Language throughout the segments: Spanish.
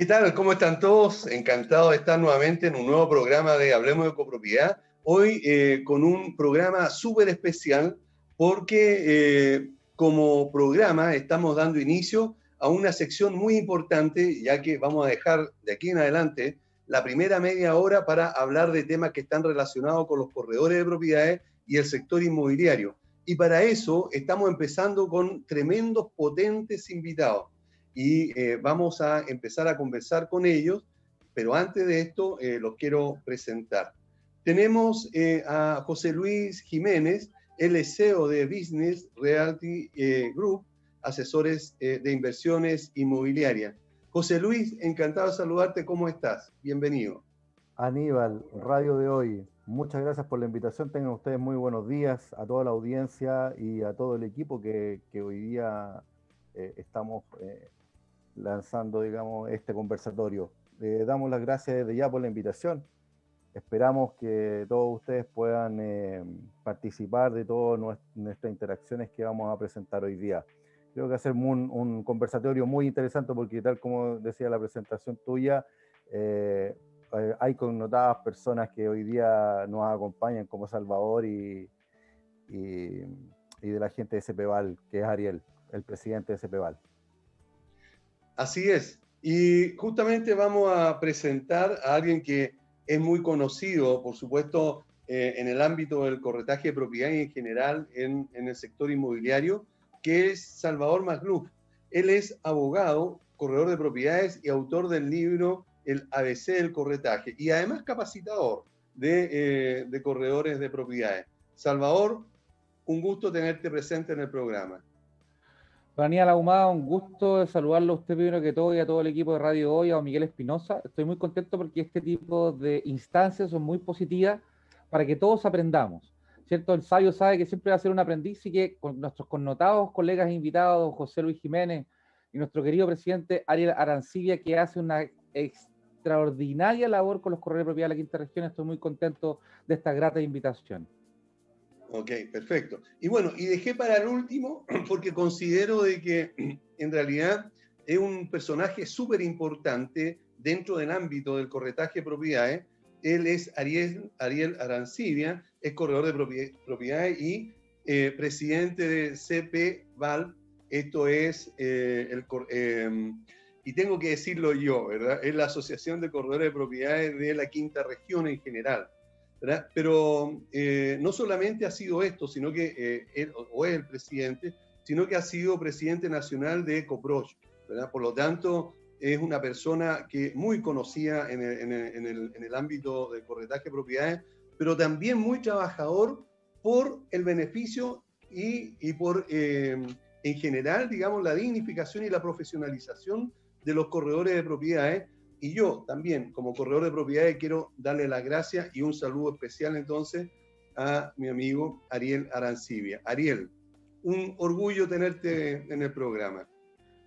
¿Qué tal? ¿Cómo están todos? Encantado de estar nuevamente en un nuevo programa de Hablemos de Copropiedad. Hoy eh, con un programa súper especial porque eh, como programa estamos dando inicio a una sección muy importante, ya que vamos a dejar de aquí en adelante la primera media hora para hablar de temas que están relacionados con los corredores de propiedades y el sector inmobiliario. Y para eso estamos empezando con tremendos, potentes invitados y eh, vamos a empezar a conversar con ellos, pero antes de esto eh, los quiero presentar. Tenemos eh, a José Luis Jiménez, el CEO de Business Realty Group, asesores de inversiones inmobiliarias. José Luis, encantado de saludarte, ¿cómo estás? Bienvenido. Aníbal, Radio de hoy, muchas gracias por la invitación. Tengan ustedes muy buenos días a toda la audiencia y a todo el equipo que hoy día estamos lanzando, digamos, este conversatorio. Le damos las gracias desde ya por la invitación. Esperamos que todos ustedes puedan eh, participar de todas nuestras interacciones que vamos a presentar hoy día. Creo que hacer un, un conversatorio muy interesante porque tal como decía la presentación tuya, eh, eh, hay connotadas personas que hoy día nos acompañan como Salvador y de la gente de CPVAL, que es Ariel, el presidente de CPVAL. Así es. Y justamente vamos a presentar a alguien que es muy conocido, por supuesto, eh, en el ámbito del corretaje de propiedad y en general en, el sector inmobiliario, que es Salvador Magluf. Él es abogado, corredor de propiedades y autor del libro El ABC del corretaje y además capacitador de, eh, de corredores de propiedades. Salvador, un gusto tenerte presente en el programa. Daniel Ahumada, un gusto saludarlo a usted primero que todo y a todo el equipo de Radio Hoy, a Miguel Espinosa. Estoy muy contento porque este tipo de instancias son muy positivas para que todos aprendamos. ¿Cierto? El sabio sabe que siempre va a ser un aprendiz y que con nuestros connotados colegas invitados, José Luis Jiménez y nuestro querido presidente Ariel Arancibia, que hace una extraordinaria labor con los corredores de propiedad de la quinta región, estoy muy contento de esta grata invitación. Ok, perfecto. Y bueno, y dejé para el último porque considero de que en realidad es un personaje súper importante dentro del ámbito del corretaje de propiedades. Él es Ariel, Arancibia, es corredor de propiedades y eh, presidente de CP Val. Esto es eh, el... Em, y tengo que decirlo yo, ¿verdad? Es la Asociación de Corredores de Propiedades de la Quinta Región en general. Pero eh, no solamente ha sido esto, sino que eh, él, o es el presidente, sino que ha sido presidente nacional de Coproch, ¿verdad? Por lo tanto, es una persona que muy conocida en el, en el, en el, ámbito del corretaje de propiedades, pero también muy trabajador por el beneficio y, y por, eh, en general, digamos, la dignificación y la profesionalización de los corredores de propiedades, y yo también, como corredor de propiedades, quiero darle las gracias y un saludo especial entonces a mi amigo Ariel Arancibia. Ariel, un orgullo tenerte en el programa.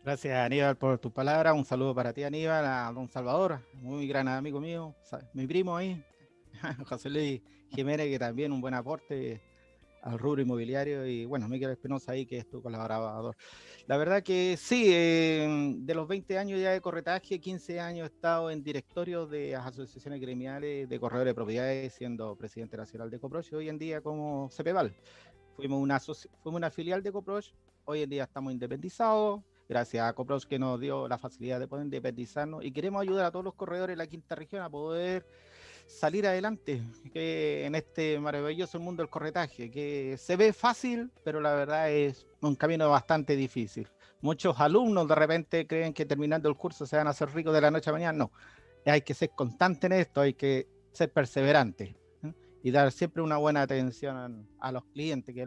Gracias Aníbal por tus palabras, un saludo para ti Aníbal, a don Salvador, muy gran amigo mío, mi primo ahí, José Luis Jiménez, que también un buen aporte al rubro inmobiliario y bueno, Miguel Espinosa ahí que es tu colaborador. La verdad que sí, de los 20 años ya de corretaje, 15 años he estado en directorio de las asociaciones gremiales de corredores de propiedades, siendo presidente nacional de Coproch y hoy en día como CPVAL. Fuimos una, fuimos una filial de Coproch, hoy en día estamos independizados, gracias a Coproch que nos dio la facilidad de poder independizarnos y queremos ayudar a todos los corredores de la quinta región a poder salir adelante en este maravilloso mundo del corretaje, que se ve fácil, pero la verdad es un camino bastante difícil. Muchos alumnos de repente creen que terminando el curso se van a hacer ricos de la noche a mañana. No, hay que ser constante en esto, hay que ser perseverante y dar siempre una buena atención a, los clientes, que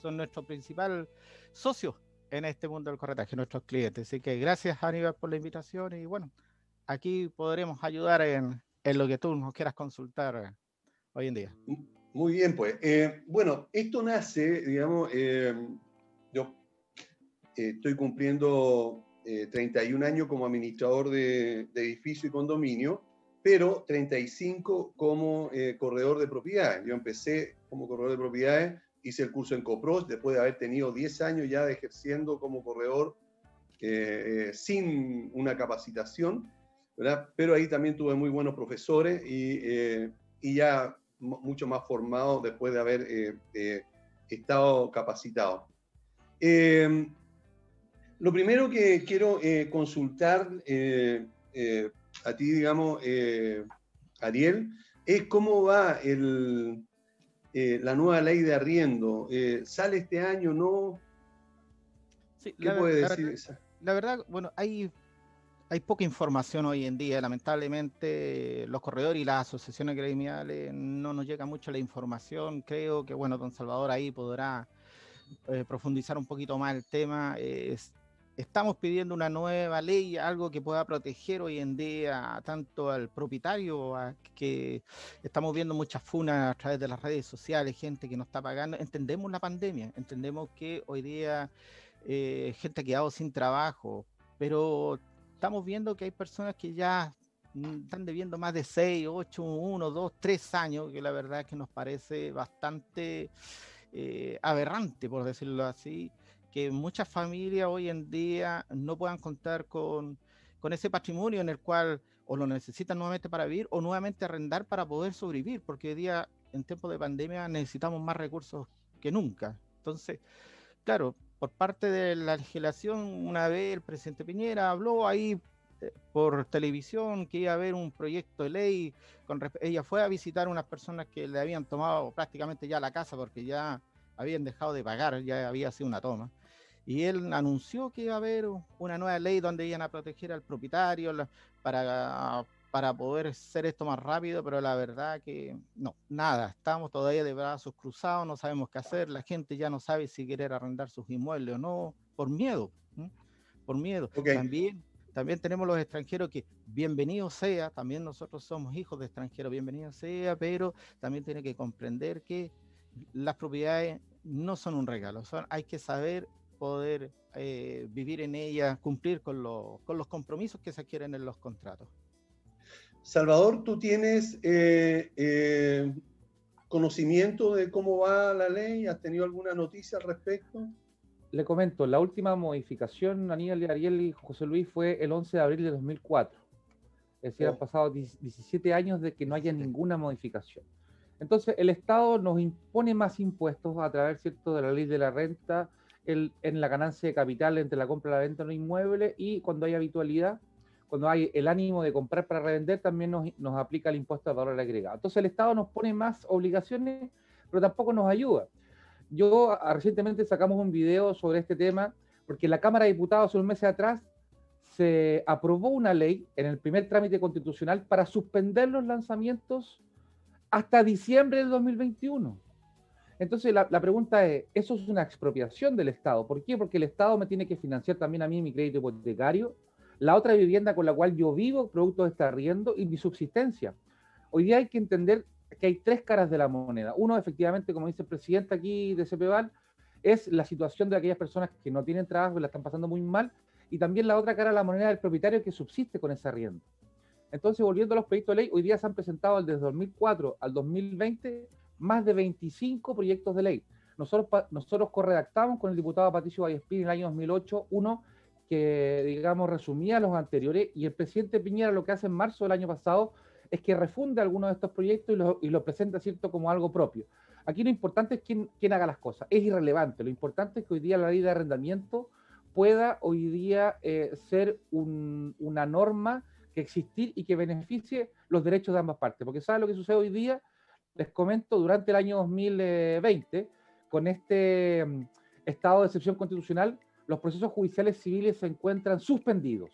son nuestro principal socio en este mundo del corretaje, nuestros clientes. Así que gracias Aníbal por la invitación y bueno, aquí podremos ayudar en, en lo que tú nos quieras consultar eh, hoy en día. Muy bien, pues. Eh, bueno, esto nace, digamos, eh, yo estoy cumpliendo 31 años como administrador de, edificio y condominio, pero 35 como corredor de propiedades. Yo empecé como corredor de propiedades, hice el curso en Copros, después de haber tenido 10 años ya de ejerciendo como corredor sin una capacitación ¿verdad? Pero ahí también tuve muy buenos profesores y, eh, y ya mucho más formado después de haber eh, estado capacitado. lo primero que quiero consultar a ti, digamos, Ariel, es cómo va el, la nueva ley de arriendo. ¿Sale este año? ¿No? ¿Qué puede decir La verdad, bueno, hay, hay poca información hoy en día. Lamentablemente, los corredores y las asociaciones gremiales no nos llega mucho la información. Creo que, bueno, don Salvador ahí podrá eh, profundizar un poquito más el tema. estamos pidiendo una nueva ley, algo que pueda proteger hoy en día tanto al propietario, que estamos viendo muchas funas a través de las redes sociales, gente que no está pagando. Entendemos la pandemia, entendemos que hoy día eh, gente ha quedado sin trabajo, pero estamos viendo que hay personas que ya mm, están debiendo más de 6, 8, 1, 2, 3 años, que la verdad es que nos parece bastante eh, aberrante, por decirlo así, que muchas familias hoy en día no puedan contar con, con ese patrimonio en el cual o lo necesitan nuevamente para vivir o nuevamente arrendar para poder sobrevivir, porque hoy día en tiempos de pandemia necesitamos más recursos que nunca. Entonces, claro, por parte de la legislación, una vez el presidente Piñera habló ahí eh, por televisión que iba a haber un proyecto de ley. Ella fue a visitar unas personas que le habían tomado prácticamente ya la casa porque ya habían dejado de pagar, ya había sido una toma. Y él anunció que iba a haber una nueva ley donde iban a proteger al propietario para para poder hacer esto más rápido, pero la verdad que no, nada, estamos todavía de brazos cruzados, no sabemos qué hacer, la gente ya no sabe si querer arrendar sus inmuebles o no, por miedo, por miedo. También, también tenemos los extranjeros que bienvenido sea, también nosotros somos hijos de extranjeros, bienvenido sea, pero también tiene que comprender que las propiedades no son un regalo, son, hay que saber poder eh, vivir en ellas, cumplir con, con los compromisos que se adquieren en los contratos. Salvador, ¿tú tienes eh, eh, conocimiento de cómo va la ley? ¿Has tenido alguna noticia al respecto? Le comento, la última modificación, Aníbal, Ariel y José Luis, fue el 11 de abril de 2004. Es decir, han oh. pasado 17 años de que no haya ninguna modificación. Entonces, el Estado nos impone más impuestos a través ¿cierto? de la ley de la renta el, en la ganancia de capital entre la compra y la venta de un inmueble y cuando hay habitualidad, cuando hay el ánimo de comprar para revender, también nos, aplica el impuesto de valor agregado. Entonces el Estado nos pone más obligaciones, pero tampoco nos ayuda. Yo recientemente sacamos un video sobre este tema, porque la Cámara de Diputados un mes atrás se aprobó una ley en el primer trámite constitucional para suspender los lanzamientos hasta diciembre del 2021. Entonces la, la, pregunta es, ¿eso es una expropiación del Estado? ¿Por qué? Porque el Estado me tiene que financiar también a mí mi crédito hipotecario, la otra vivienda con la cual yo vivo, producto de este arriendo y mi subsistencia. Hoy día hay que entender que hay tres caras de la moneda. Uno, efectivamente, como dice el presidente aquí de CEPEVAL, es la situación de aquellas personas que no tienen trabajo y la están pasando muy mal, y también la otra cara de la moneda del propietario que subsiste con ese arriendo. Entonces, volviendo a los proyectos de ley, hoy día se han presentado desde 2004 al 2020 más de 25 proyectos de ley. Nosotros, nosotros corredactamos con el diputado Patricio Vallespín en el año 2008 uno que, digamos, resumía los anteriores, y el presidente Piñera lo que hace en marzo del año pasado es que refunde algunos de estos proyectos y los lo presenta, ¿cierto?, como algo propio. Aquí lo importante es quién, quién, haga las cosas, es irrelevante, lo importante es que hoy día la ley de arrendamiento pueda hoy día eh, ser una norma que existir y que beneficie los derechos de ambas partes, porque ¿sabe lo que sucede hoy día? Les comento, durante el año 2020, con este mm, estado de excepción constitucional, los procesos judiciales civiles se encuentran suspendidos.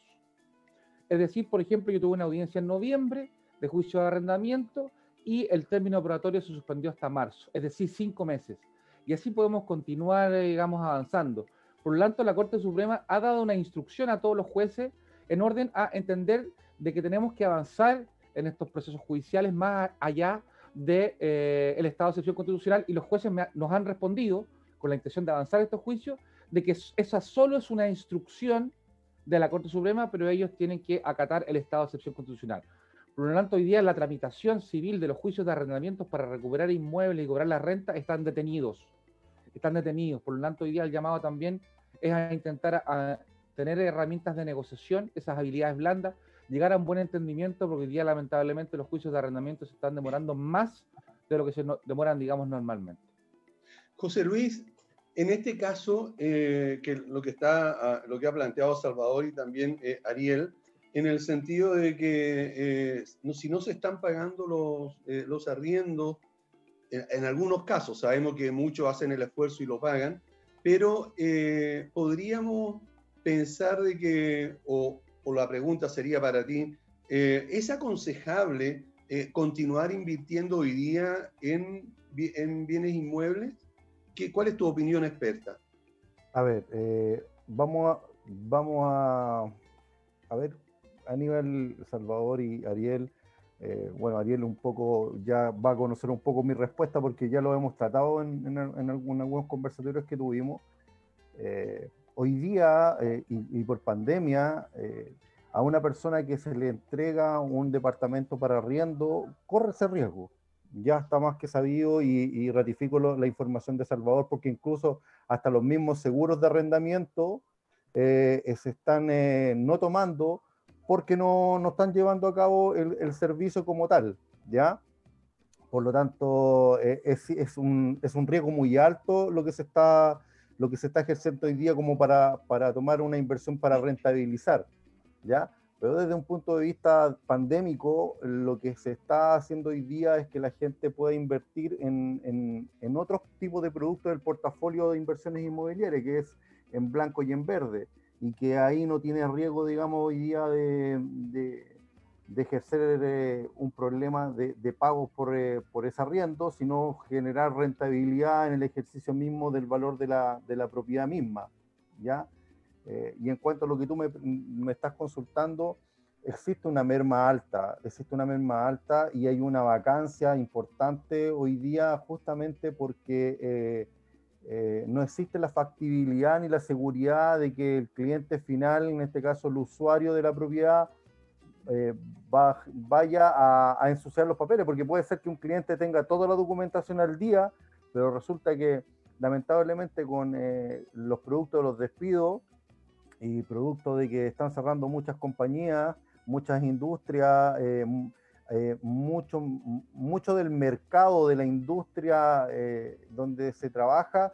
Es decir, por ejemplo, yo tuve una audiencia en noviembre de juicio de arrendamiento y el término operatorio se suspendió hasta marzo, es decir, cinco meses. Y así podemos continuar, eh, digamos, avanzando. Por lo tanto, la Corte Suprema ha dado una instrucción a todos los jueces en orden a entender de que tenemos que avanzar en estos procesos judiciales más allá del de, eh, estado de excepción constitucional y los jueces nos han respondido con la intención de avanzar estos juicios de que esa solo es una instrucción de la Corte Suprema, pero ellos tienen que acatar el estado de excepción constitucional. Por lo tanto, hoy día la tramitación civil de los juicios de arrendamientos para recuperar inmuebles y cobrar la renta están detenidos. Están detenidos. Por lo tanto, hoy día el llamado también es a intentar a tener herramientas de negociación, esas habilidades blandas llegar a un buen entendimiento, porque hoy día lamentablemente los juicios de arrendamiento se están demorando más de lo que se demoran, digamos, normalmente. José Luis, en este caso, eh, lo que, está, ah, lo que ha planteado Salvador y también eh, Ariel, en el sentido de que eh, si no se están pagando los, los arriendos, en, algunos casos, sabemos que muchos hacen el esfuerzo y lo pagan, pero podríamos pensar de que, o, la pregunta sería para ti, ¿es aconsejable continuar invirtiendo hoy día en bienes inmuebles? ¿Cuál es tu opinión experta? A ver, eh, vamos, a, vamos a, a ver, Aníbal, Salvador y Ariel. Eh, bueno, Ariel un poco ya va a conocer un poco mi respuesta porque ya lo hemos tratado en, en, algunos conversatorios que tuvimos. Eh, hoy día, y, y, por pandemia, a una persona que se le entrega un departamento para arriendo, corre ese riesgo ya está más que sabido y, ratifico la información de Salvador porque incluso hasta los mismos seguros de arrendamiento eh, se están eh, no tomando porque no, no, están llevando a cabo el, servicio como tal, ¿ya? Por lo tanto, eh, es, es, un, es, un, riesgo muy alto lo que se está, lo que se está ejerciendo hoy día como para, para tomar una inversión para rentabilizar, ¿ya? Pero desde un punto de vista pandémico, lo que se está haciendo hoy día es que la gente pueda invertir en, en, en otros tipos de productos del portafolio de inversiones inmobiliarias, que es en blanco y en verde, y que ahí no tiene riesgo, digamos, hoy día de, de, ejercer eh, un problema de, de pagos por, eh, por ese arriendo, sino generar rentabilidad en el ejercicio mismo del valor de la, de la propiedad misma, ¿ya? Eh, y en cuanto a lo que tú me, me, estás consultando, existe una merma alta, existe una merma alta y hay una vacancia importante hoy día justamente porque eh, eh, no existe la factibilidad ni la seguridad de que el cliente final, en este caso el usuario de la propiedad, va, vaya a, a, ensuciar los papeles, porque puede ser que un cliente tenga toda la documentación al día, pero resulta que lamentablemente con los productos de los despidos, y producto de que están cerrando muchas compañías, muchas industrias, eh, eh, mucho, mucho del mercado de la industria eh, donde se trabaja,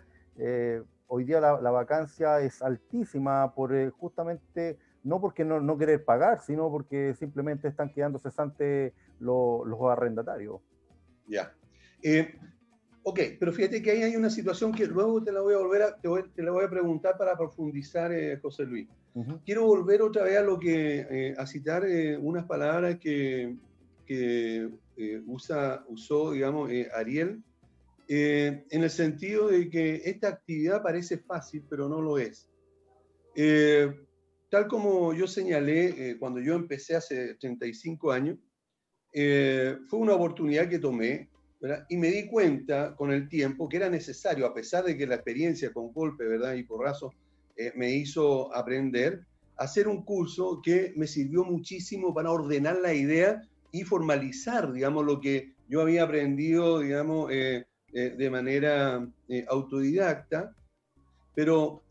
hoy día la, vacancia es altísima por justamente, no porque no, no, querer pagar, sino porque simplemente están quedando cesantes los arrendatarios. Ya. Ok, pero fíjate que ahí hay una situación que luego te la voy a volver a, te, voy, la voy a preguntar para profundizar, eh, José Luis. Quiero volver otra vez a lo que, eh, a citar eh, unas palabras que, que usa, usó, digamos, Ariel, en el sentido de que esta actividad parece fácil, pero no lo es. tal como yo señalé cuando yo empecé hace 35 años, fue una oportunidad que tomé y me di cuenta con el tiempo que era necesario, a pesar de que la experiencia con golpe ¿verdad? y porrazo eh, me hizo aprender, hacer un curso que me sirvió muchísimo para ordenar la idea y formalizar, digamos, lo que yo había aprendido, digamos, eh, eh, de manera autodidacta, pero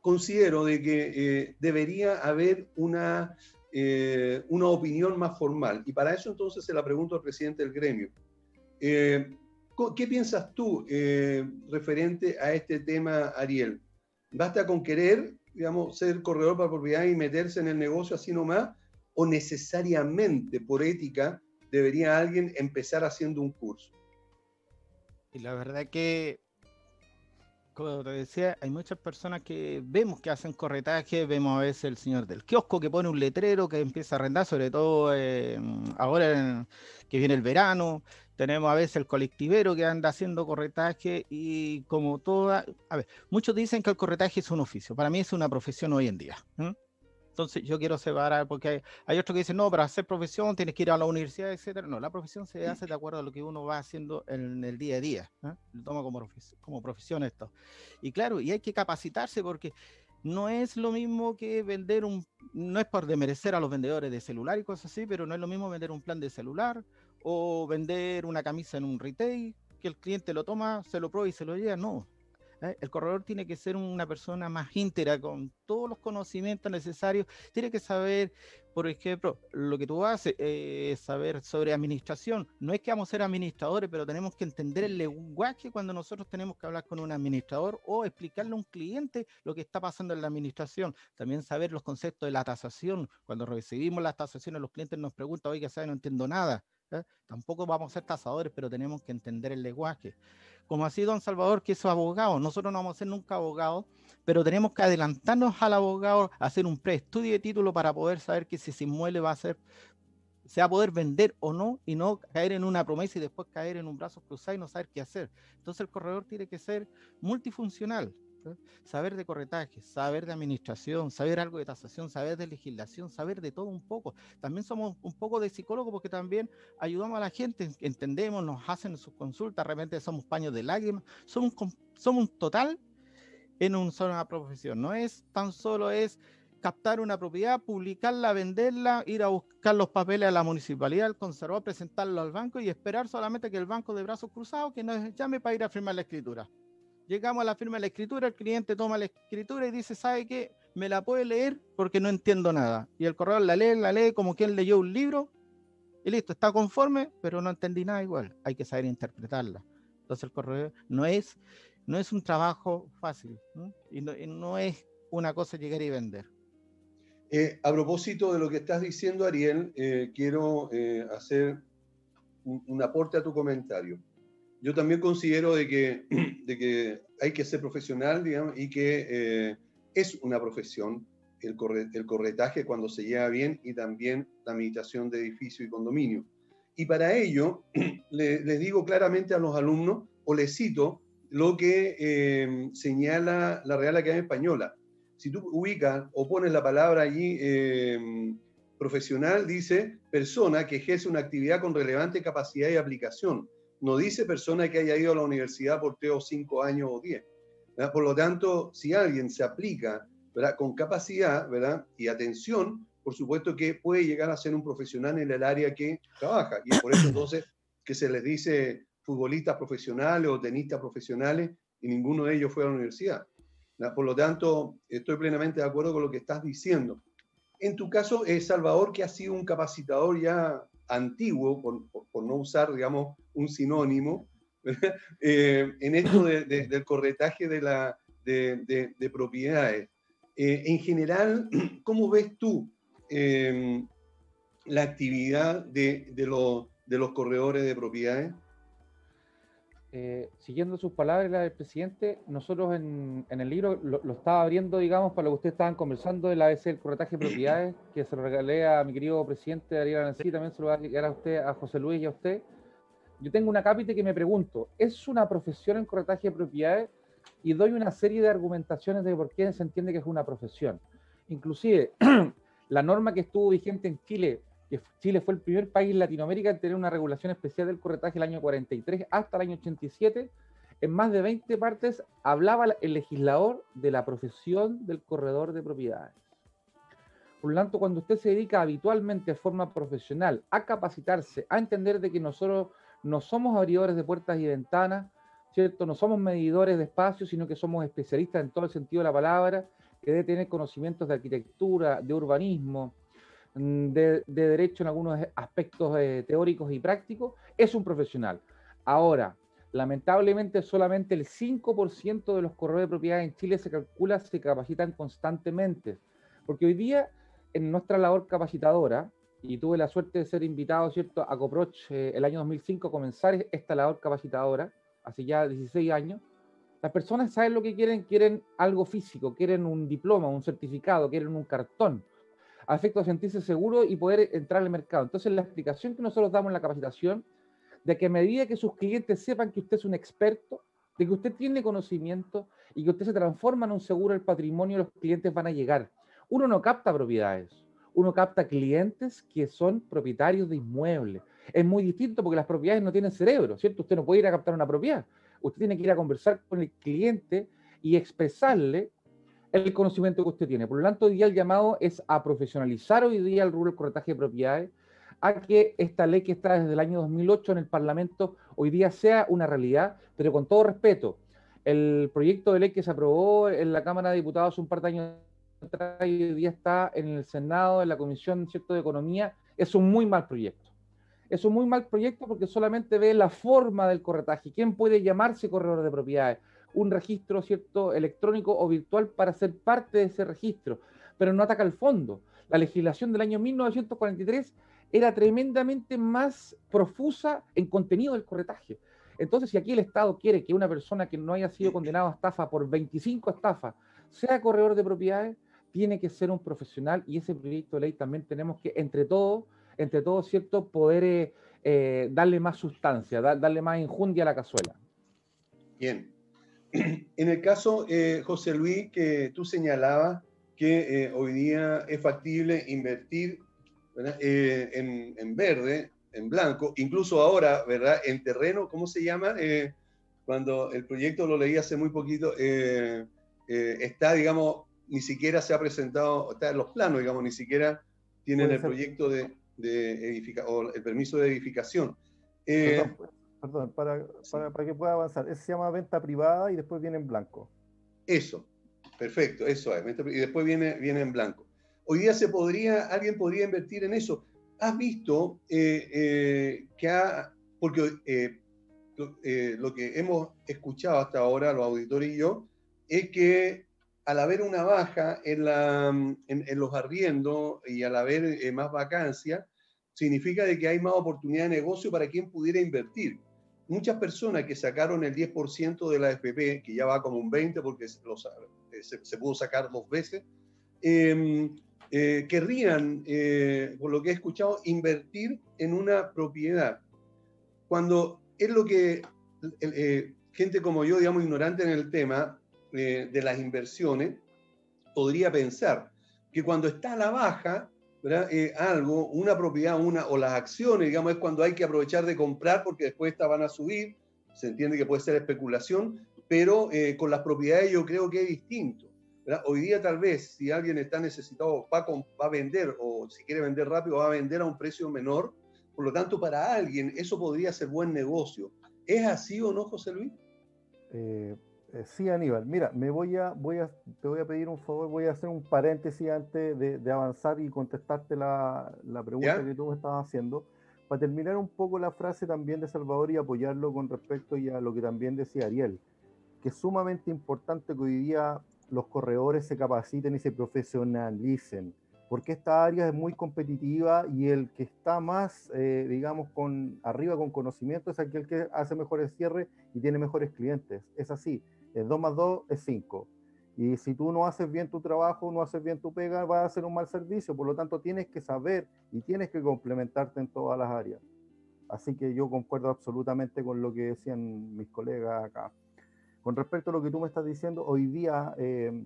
considero de que debería haber una, una opinión más formal. Y para eso entonces se la pregunto al presidente del gremio. Eh, ¿Qué piensas tú eh, referente a este tema, Ariel? ¿Basta con querer, digamos, ser corredor para propiedad y meterse en el negocio así nomás? ¿O necesariamente, por ética, debería alguien empezar haciendo un curso? Y la verdad que, como te decía, hay muchas personas que vemos que hacen corretaje, vemos a veces el señor del kiosco que pone un letrero que empieza a arrendar, sobre todo eh, ahora que viene el verano, tenemos a veces el colectivero que anda haciendo corretaje y como toda, a ver, muchos dicen que el corretaje es un oficio, para mí es una profesión hoy en día. Entonces yo quiero separar, porque hay, hay, otros que dicen, no, para hacer profesión tienes que ir a la universidad, etcétera. No, la profesión se hace de acuerdo a lo que uno va haciendo en el día a día. Lo toma como, como profesión esto. Y claro, y hay que capacitarse porque no es lo mismo que vender un, no es por demerecer a los vendedores de celular y cosas así, pero no es lo mismo vender un plan de celular o vender una camisa en un retail, que el cliente lo toma, se lo prueba y se lo lleva, no. ¿eh? El corredor tiene que ser una persona más íntegra, con todos los conocimientos necesarios. Tiene que saber, por ejemplo, lo que tú haces, eh, saber sobre administración. No es que vamos a ser administradores, pero tenemos que entender el lenguaje cuando nosotros tenemos que hablar con un administrador o explicarle a un cliente lo que está pasando en la administración. También saber los conceptos de la tasación. Cuando recibimos las tasaciones, los clientes nos preguntan, oye, ¿sabe? No entiendo nada. ¿Eh? Tampoco vamos a ser tasadores, pero tenemos que entender el lenguaje como así don Salvador, que es abogado. Nosotros no vamos a ser nunca abogados, pero tenemos que adelantarnos al abogado, hacer un preestudio de título para poder saber que si ese inmueble va a ser, se va a poder vender o no, y no caer en una promesa y después caer en un brazo cruzado y no saber qué hacer. Entonces el corredor tiene que ser multifuncional. Saber de corretaje, saber de administración, saber algo de tasación, saber de legislación, saber de todo un poco. También somos un poco de psicólogo porque también ayudamos a la gente, entendemos, nos hacen sus consultas, de repente somos paños de lágrimas, somos, somos un total en una sola profesión. No es tan solo es captar una propiedad, publicarla, venderla, ir a buscar los papeles a la municipalidad, al conservador, presentarlo al banco y esperar solamente que el banco de brazos cruzados que nos llame para ir a firmar la escritura. Llegamos a la firma de la escritura, el cliente toma la escritura y dice, ¿sabe qué? Me la puede leer porque no entiendo nada. Y el corredor la lee, la lee como quien leyó un libro y listo, está conforme, pero no entendí nada igual. Hay que saber interpretarla. Entonces el corredor no es, no es un trabajo fácil Y, no, es una cosa llegar y vender. Eh, a propósito de lo que estás diciendo, Ariel, eh, quiero eh, hacer un, aporte a tu comentario yo también considero de que, de que hay que ser profesional, digamos, y que eh, es una profesión el, el corretaje cuando se lleva bien y también la administración de edificio y condominio. Y para ello, les digo claramente a los alumnos, o les cito lo que eh, señala la Real Academia Española. Si tú ubicas o pones la palabra allí, eh, profesional, dice persona que ejerce una actividad con relevante capacidad y aplicación no dice persona que haya ido a la universidad por tres o cinco años o diez. Por lo tanto, si alguien se aplica ¿verdad? con capacidad ¿verdad? y atención, por supuesto que puede llegar a ser un profesional en el área que trabaja. Y por eso entonces que se les dice futbolistas profesionales o tenistas profesionales y ninguno de ellos fue a la universidad. Por lo tanto, estoy plenamente de acuerdo con lo que estás diciendo. En tu caso, es Salvador, que ha sido un capacitador ya antiguo, por, no usar, digamos, un sinónimo, eh, en esto del corretaje de, la, de, propiedades. Eh, en general, ¿cómo ves tú em, la actividad de, los, de los corredores de propiedades? Eh, siguiendo sus palabras, la del presidente, nosotros en, el libro lo, estaba abriendo, digamos, para lo que ustedes estaban conversando, el ABC, el corretaje de propiedades, que se lo regalé a mi querido presidente Ariel Nancy, también se lo va a llegar a usted, a José Luis y a usted. Yo tengo una cápita que me pregunto, ¿es una profesión en corretaje de propiedades? Y doy una serie de argumentaciones de por qué se entiende que es una profesión. Inclusive, la norma que estuvo vigente en Chile que Chile fue el primer país en Latinoamérica en tener una regulación especial del corretaje el año 43 hasta el año 87. En más de 20 partes hablaba el legislador de la profesión del corredor de propiedades. Por lo tanto, cuando usted se dedica habitualmente de forma profesional a capacitarse, a entender de que nosotros no somos abridores de puertas y ventanas, ¿cierto? No somos medidores de espacios, sino que somos especialistas en todo el sentido de la palabra, que debe tener conocimientos de arquitectura, de urbanismo, Mm, de, derecho en algunos aspectos eh, teóricos y prácticos, es un profesional. Ahora, lamentablemente solamente el 5% de los corredores de propiedad en Chile se calcula, se capacitan constantemente. Porque hoy día, en nuestra labor capacitadora, y tuve la suerte de ser invitado, ¿cierto?, a Coproch eh, el año 2005 a comenzar esta labor capacitadora, hace ya 16 años, las personas saben lo que quieren, quieren algo físico, quieren un diploma, un certificado, quieren un cartón, a efecto de sentirse seguro y poder entrar al mercado. Entonces, la explicación que nosotros damos en la capacitación, de que a medida que sus clientes sepan que usted es un experto, de que usted tiene conocimiento y que usted se transforma en un seguro del patrimonio, los clientes van a llegar. Uno no capta propiedades, uno capta clientes que son propietarios de inmuebles. Es muy distinto porque las propiedades no tienen cerebro, ¿cierto? Usted no puede ir a captar una propiedad. Usted tiene que ir a conversar con el cliente y expresarle el conocimiento que usted tiene. Por lo tanto, hoy día el llamado es a profesionalizar hoy día el rubro del corretaje de propiedades, a que esta ley que está desde el año 2008 en el Parlamento hoy día sea una realidad, pero con todo respeto. el proyecto de ley que se aprobó en la Cámara de Diputados un par de años atrás y hoy día está en el Senado, en la Comisión ¿cierto? de Economía, es un muy mal proyecto. Es un muy mal proyecto porque solamente ve la forma del corretaje. ¿Quién puede llamarse corredor de propiedades? Un registro cierto electrónico o virtual para ser parte de ese registro, pero no ataca el fondo. La legislación del año 1943 era tremendamente más profusa en contenido del corretaje. Entonces, si aquí el Estado quiere que una persona que no haya sido condenada a estafa por 25 estafas sea corredor de propiedades, tiene que ser un profesional y ese proyecto de ley también tenemos que, entre todos, entre todos, ¿cierto?, poder eh, eh, darle más sustancia, darle más injundia a la cazuela. Bien. En el caso, eh, José Luis, que tú señalabas que hoy día es factible invertir en, en, verde en blanco, incluso ahora, ¿verdad? En terreno, ¿cómo se llama? Eh, cuando el proyecto lo leí hace muy poquito, eh, eh, está, digamos, ni siquiera se ha presentado, está en los planos, digamos, ni siquiera tienen el proyecto de, de edificación, o el permiso de edificación. perdón, perdón para, para, para, que pueda avanzar. Ese se llama venta privada y después viene en blanco. Eso, perfecto, eso es. Y después viene, viene en blanco. Hoy día se podría, alguien podría invertir en eso has visto eh, eh, que ha, porque eh, lo, que hemos escuchado hasta ahora, los auditores y yo, es que al haber una baja en, la, en, los arriendos y al haber más vacancia, significa de que hay más oportunidad de negocio para quien pudiera invertir. Muchas personas que sacaron el 10% de la FP, que ya va como un 20% porque se, se, pudo sacar dos veces, eh, eh, querrían, eh, por lo que he escuchado, invertir en una propiedad. Cuando es lo que eh, gente como yo, digamos, ignorante en el tema de las inversiones, podría pensar que cuando está a la baja, algo, una propiedad una, o las acciones, digamos, es cuando hay que aprovechar de comprar porque después estas van a subir, se entiende que puede ser especulación, pero con las propiedades yo creo que es distinto. Hoy día tal vez si alguien está necesitado va, a vender o si quiere vender rápido va a vender a un precio menor. Por lo tanto, para alguien eso podría ser buen negocio. ¿Es así o no, José Luis? Eh, eh, sí, Aníbal. Mira, me voy a, voy a, te voy a pedir un favor, voy a hacer un paréntesis antes de, avanzar y contestarte la, pregunta que tú me estabas haciendo. Para terminar un poco la frase también de Salvador y apoyarlo con respecto a lo que también decía Ariel, que es sumamente importante que hoy día los corredores se capaciten y se profesionalicen, porque esta área es muy competitiva y el que está más, eh, digamos, con arriba con conocimiento es aquel que hace mejores cierres y tiene mejores clientes. Es así, el 2 más 2 es 5. Y si tú no haces bien tu trabajo, no haces bien tu pega, vas a hacer un mal servicio. Por lo tanto, tienes que saber y tienes que complementarte en todas las áreas. Así que yo concuerdo absolutamente con lo que decían mis colegas acá. Con respecto a lo que tú me estás diciendo, hoy día eh,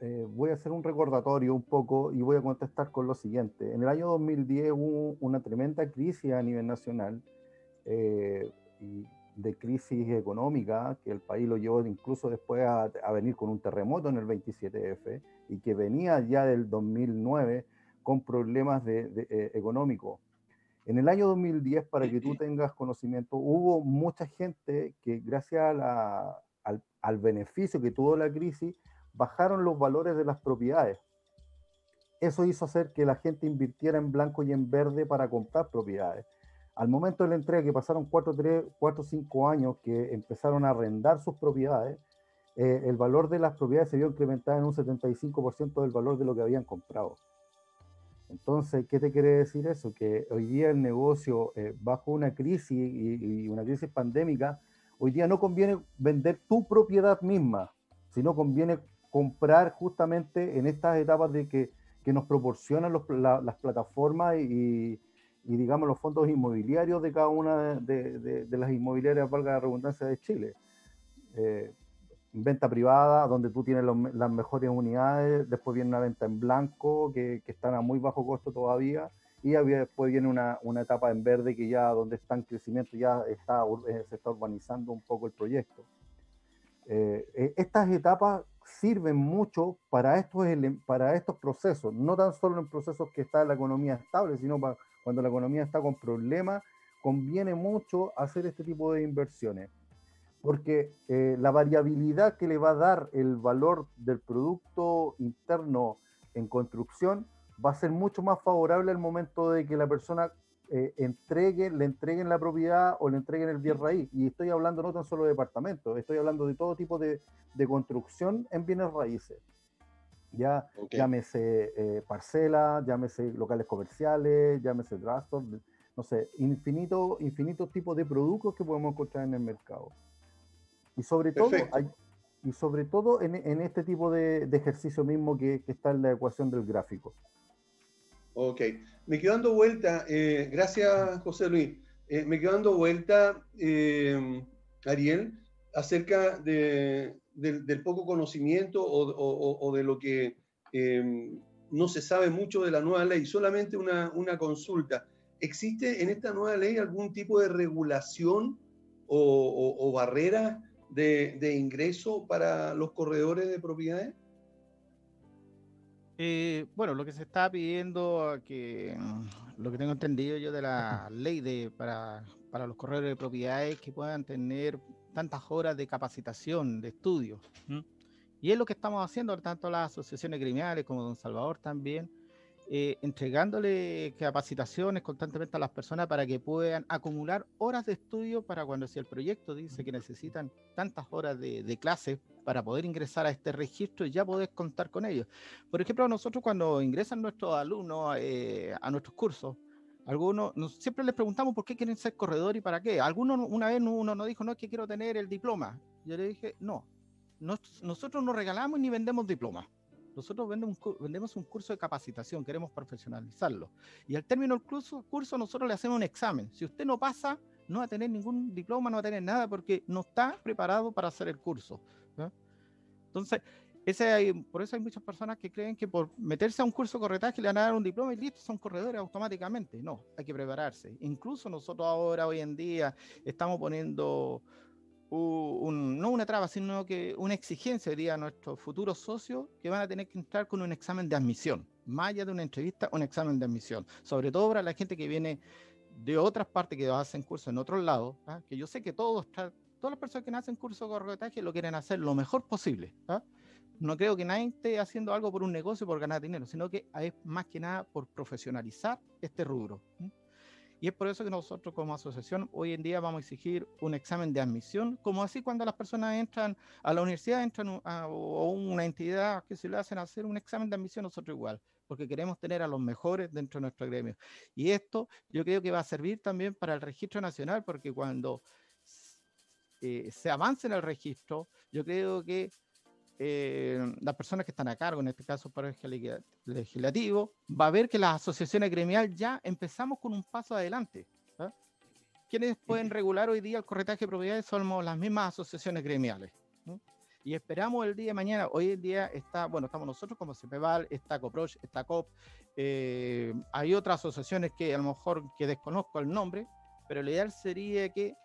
eh, voy a hacer un recordatorio un poco y voy a contestar con lo siguiente. En el año 2010 hubo una tremenda crisis a nivel nacional eh, y de crisis económica, que el país lo llevó incluso después a, venir con un terremoto en el 27F y que venía ya del 2009 con problemas de, económicos. En el año 2010, para que tú tengas conocimiento, hubo mucha gente que gracias al, beneficio que tuvo la crisis, bajaron los valores de las propiedades. Eso hizo hacer que la gente invirtiera en blanco y en verde para comprar propiedades. Al momento de la entrega, que pasaron 4 o 5 años que empezaron a arrendar sus propiedades, eh, el valor de las propiedades se vio incrementado en un 75% del valor de lo que habían comprado. Entonces, ¿qué te quiere decir eso? Que hoy día el negocio, eh, bajo una crisis y, una crisis pandémica, hoy día no conviene vender tu propiedad misma, sino conviene comprar justamente en estas etapas de que, que nos proporcionan las plataformas y, digamos, los fondos inmobiliarios de cada una de, de, las inmobiliarias, valga la redundancia, de Chile. Eh, venta privada, donde tú tienes las mejores unidades, después viene una venta en blanco, que, que están a muy bajo costo todavía, y después viene una, una, etapa en verde que ya donde está en crecimiento, ya está, eh, se está urbanizando un poco el proyecto. Eh, eh, estas etapas sirven mucho para estos, para estos procesos, no tan solo en procesos que está la economía estable, sino para cuando la economía está con problemas, conviene mucho hacer este tipo de inversiones porque eh, la variabilidad que le va a dar el valor del Producto Interno en construcción va a ser mucho más favorable al momento de que la persona eh, entregue, le entreguen la propiedad o le entreguen el bien raíz. Y estoy hablando no tan solo de departamentos, estoy hablando de todo tipo de, de construcción en bienes raíces. Ya llámese eh, parcela, llámese locales comerciales, llámese trastos, no sé, infinito, infinitos tipos de productos que podemos encontrar en el mercado. Y sobre todo, y sobre todo en, en este tipo de, de ejercicio mismo que, que, está en la ecuación del gráfico. Ok, me quedo dando vuelta, eh, gracias José Luis, eh, me quedo dando vuelta, eh, Ariel, acerca de, del poco conocimiento o, de lo que em, no se sabe mucho de la nueva ley. Solamente una, una, consulta. ¿Existe en esta nueva ley algún tipo de regulación o, barrera de, ingreso para los corredores de propiedades? Eh, bueno, lo que se está pidiendo, que lo que tengo entendido yo de la ley de, para, para los corredores de propiedades que puedan tener tantas horas de capacitación, de estudio. Y es lo que estamos haciendo, tanto las asociaciones criminales como Don Salvador también, eh, entregándole capacitaciones constantemente a las personas para que puedan acumular horas de estudio para cuando si el proyecto dice que necesitan tantas horas de, de clase para poder ingresar a este registro y ya poder contar con ellos. Por ejemplo, nosotros cuando ingresan nuestros alumnos eh, a nuestros cursos, algunos, siempre les preguntamos por qué quieren ser corredor y para qué. Algunos, una vez uno nos dijo, no, es que quiero tener el diploma. Yo le dije, no, nosotros no regalamos ni vendemos diplomas. Nosotros vendemos, vendemos un curso de capacitación, queremos profesionalizarlo. Y al término del curso, curso, nosotros le hacemos un examen. Si usted no pasa, no va a tener ningún diploma, no va a tener nada porque no está preparado para hacer el curso. Entonces, ese hay, por eso hay muchas personas que creen que por meterse a un curso de corretaje le van a dar un diploma y listo, son corredores automáticamente. No, hay que prepararse. Incluso nosotros ahora, hoy en día, estamos poniendo un, no una traba, sino que una exigencia día a nuestros futuros socios que van a tener que entrar con un examen de admisión, más allá de una entrevista, un examen de admisión. Sobre todo para la gente que viene de otras partes que hacen cursos en otros lados, ¿ah? que yo sé que todos, todas las personas que hacen curso de corretaje lo quieren hacer lo mejor posible. ¿ah? No creo que nadie esté haciendo algo por un negocio por ganar dinero, sino que es más que nada por profesionalizar este rubro. Y es por eso que nosotros como asociación hoy en día vamos a exigir un examen de admisión, como así cuando las personas entran a la universidad, entran a, o una entidad que se le hacen hacer un examen de admisión, nosotros igual, porque queremos tener a los mejores dentro de nuestro gremio. Y esto yo creo que va a servir también para el registro nacional, porque cuando eh, se avance en el registro, yo creo que eh, las personas que están a cargo, en este caso para el legislativo, va a ver que las asociaciones gremiales ya empezamos con un paso adelante. ¿ah? Quienes pueden regular hoy día el corretaje de propiedades somos las mismas asociaciones gremiales. Y esperamos el día de mañana, hoy en día está, bueno, estamos nosotros como CPVAL, está COPROCH, está COP, eh, hay otras asociaciones que a lo mejor que desconozco el nombre, pero lo ideal sería que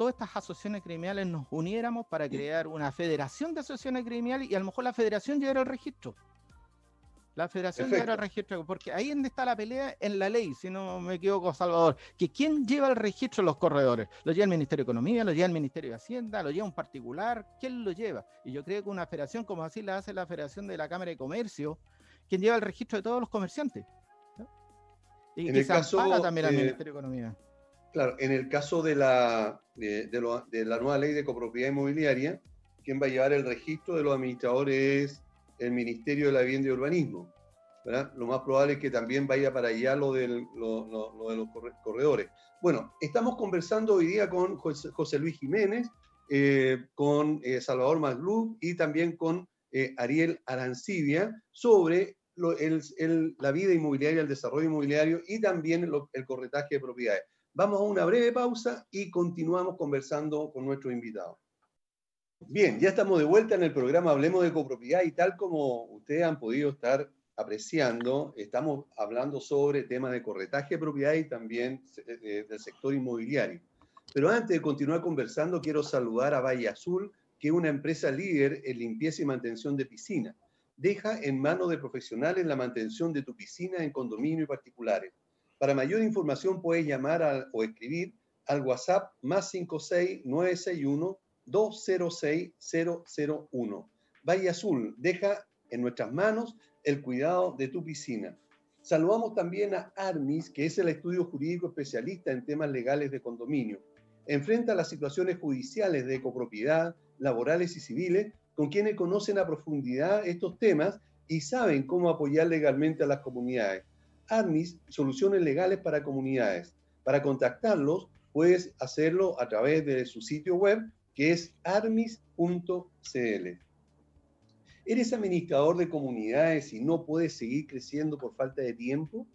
todas estas asociaciones criminales nos uniéramos para crear una federación de asociaciones criminales y a lo mejor la federación llegara al registro. La federación llegara al registro, porque ahí es donde está la pelea en la ley, si no me equivoco, Salvador, que quién lleva el registro de los corredores. ¿Lo lleva el Ministerio de Economía, lo lleva el Ministerio de Hacienda, lo lleva un particular? ¿Quién lo lleva? Y yo creo que una federación como así la hace la Federación de la Cámara de Comercio, quien lleva el registro de todos los comerciantes. Y en que el se caso, también al eh, Ministerio de Economía. Claro, en el caso de la, de, la nueva ley de copropiedad inmobiliaria, quien va a llevar el registro de los administradores es el Ministerio de la Vivienda y Urbanismo. Lo más probable es que también vaya para allá lo, del, lo, de los corredores. Bueno, estamos conversando hoy día con José, Luis Jiménez, eh, con eh, Salvador Maglú y también con eh, Ariel Arancibia sobre la vida inmobiliaria, el desarrollo inmobiliario y también el corretaje de propiedades. Vamos a una breve pausa y continuamos conversando con nuestro invitado. Bien, ya estamos de vuelta en el programa Hablemos de Copropiedad y tal como ustedes han podido estar apreciando, estamos hablando sobre temas de corretaje de propiedad y también eh, eh, del sector inmobiliario. Pero antes de continuar conversando, quiero saludar a Valle Azul, que es una empresa líder en limpieza y mantención de piscina. Deja en manos de profesionales la mantención de tu piscina en condominio y particulares para mayor información puedes llamar o escribir al WhatsApp más 56 961 206-001. Valle Azul, deja en nuestras manos el cuidado de tu piscina. Saludamos también a Armis, que es el estudio jurídico especialista en temas legales de condominio. Enfrenta las situaciones judiciales de copropiedad, laborales y civiles con quienes conocen a profundidad estos temas y saben cómo apoyar legalmente a las comunidades. Armis, soluciones legales para comunidades. Para contactarlos, puedes hacerlo a través de su sitio web, que es armis.cl. ¿Eres administrador de comunidades y no puedes seguir creciendo por falta de tiempo?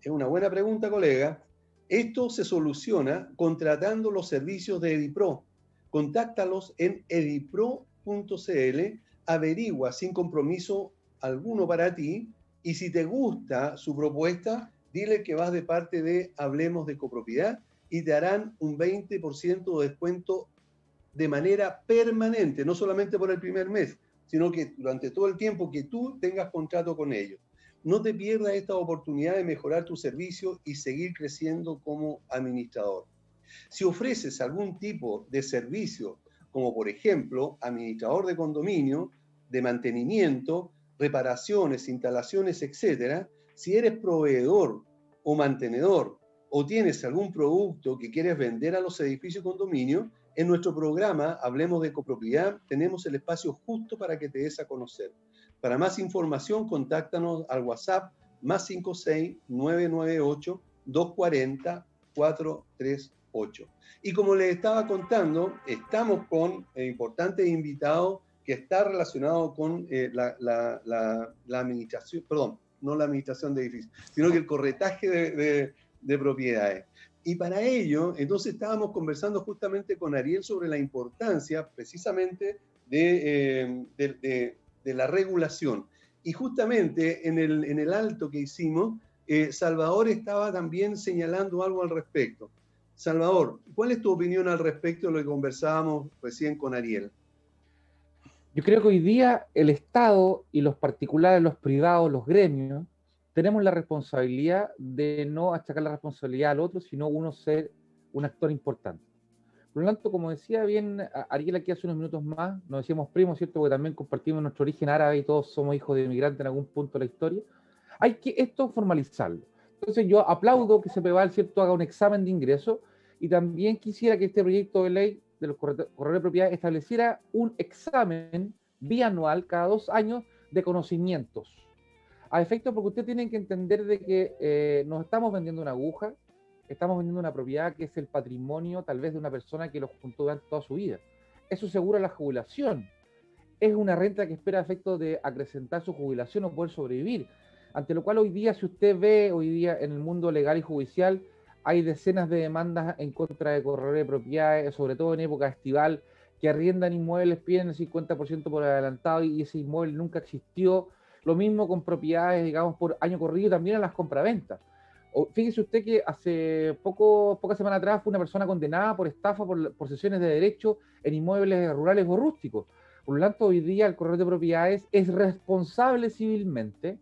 Es una buena pregunta, colega. Esto se soluciona contratando los servicios de Edipro. Contáctalos en edipro.cl, averigua sin compromiso alguno para ti y si te gusta su propuesta, dile que vas de parte de Hablemos de Copropiedad y te harán un 20% de descuento de manera permanente, no solamente por el primer mes, sino que durante todo el tiempo que tú tengas contrato con ellos. No te pierdas esta oportunidad de mejorar tu servicio y seguir creciendo como administrador. Si ofreces algún tipo de servicio, como por ejemplo administrador de condominio, de mantenimiento, reparaciones, instalaciones, etcétera, si eres proveedor o mantenedor o tienes algún producto que quieres vender a los edificios condominio, en nuestro programa Hablemos de Copropiedad tenemos el espacio justo para que te des a conocer. Para más información, contáctanos al WhatsApp más 56 998 240 438. Y como les estaba contando, estamos con importantes invitados que está relacionado con eh, la, la, administración, perdón, no la administración de edificios, sino que el corretaje de, de propiedades. Y para ello, entonces estábamos conversando justamente con Ariel sobre la importancia precisamente de, eh, de, de la regulación. Y justamente en el, en el alto que hicimos, eh, Salvador estaba también señalando algo al respecto. Salvador, ¿cuál es tu opinión al respecto de lo que conversábamos recién con Ariel? Yo creo que hoy día el Estado y los particulares, los privados, los gremios, tenemos la responsabilidad de no achacar la responsabilidad al otro, sino uno ser un actor importante. Por lo tanto, como decía bien Ariel aquí hace unos minutos más, nos decíamos primos, ¿cierto? Porque también compartimos nuestro origen árabe y todos somos hijos de inmigrantes en algún punto de la historia. Hay que esto formalizarlo. Entonces yo aplaudo que se CEPEVAL, ¿cierto?, haga un examen de ingreso y también quisiera que este proyecto de ley de los corredores de propiedad estableciera un examen bianual cada dos años de conocimientos a efecto porque ustedes tienen que entender de que eh, nos estamos vendiendo una aguja, estamos vendiendo una propiedad que es el patrimonio tal vez de una persona que lo juntó durante toda su vida. Eso asegura la jubilación. Es una renta que espera a efecto de acrecentar su jubilación o poder sobrevivir. Ante lo cual hoy día, si usted ve hoy día en el mundo legal y judicial, hay decenas de demandas en contra de corredores de propiedades, sobre todo en época estival, que arriendan inmuebles, piden el 50% por adelantado y ese inmueble nunca existió lo mismo con propiedades, digamos, por año corrido también a las compraventas. Fíjese usted que hace poco, pocas semanas atrás fue una persona condenada por estafa por, sesiones de derecho en inmuebles rurales o rústicos. Por lo tanto, hoy día el corredor de propiedades es responsable civilmente,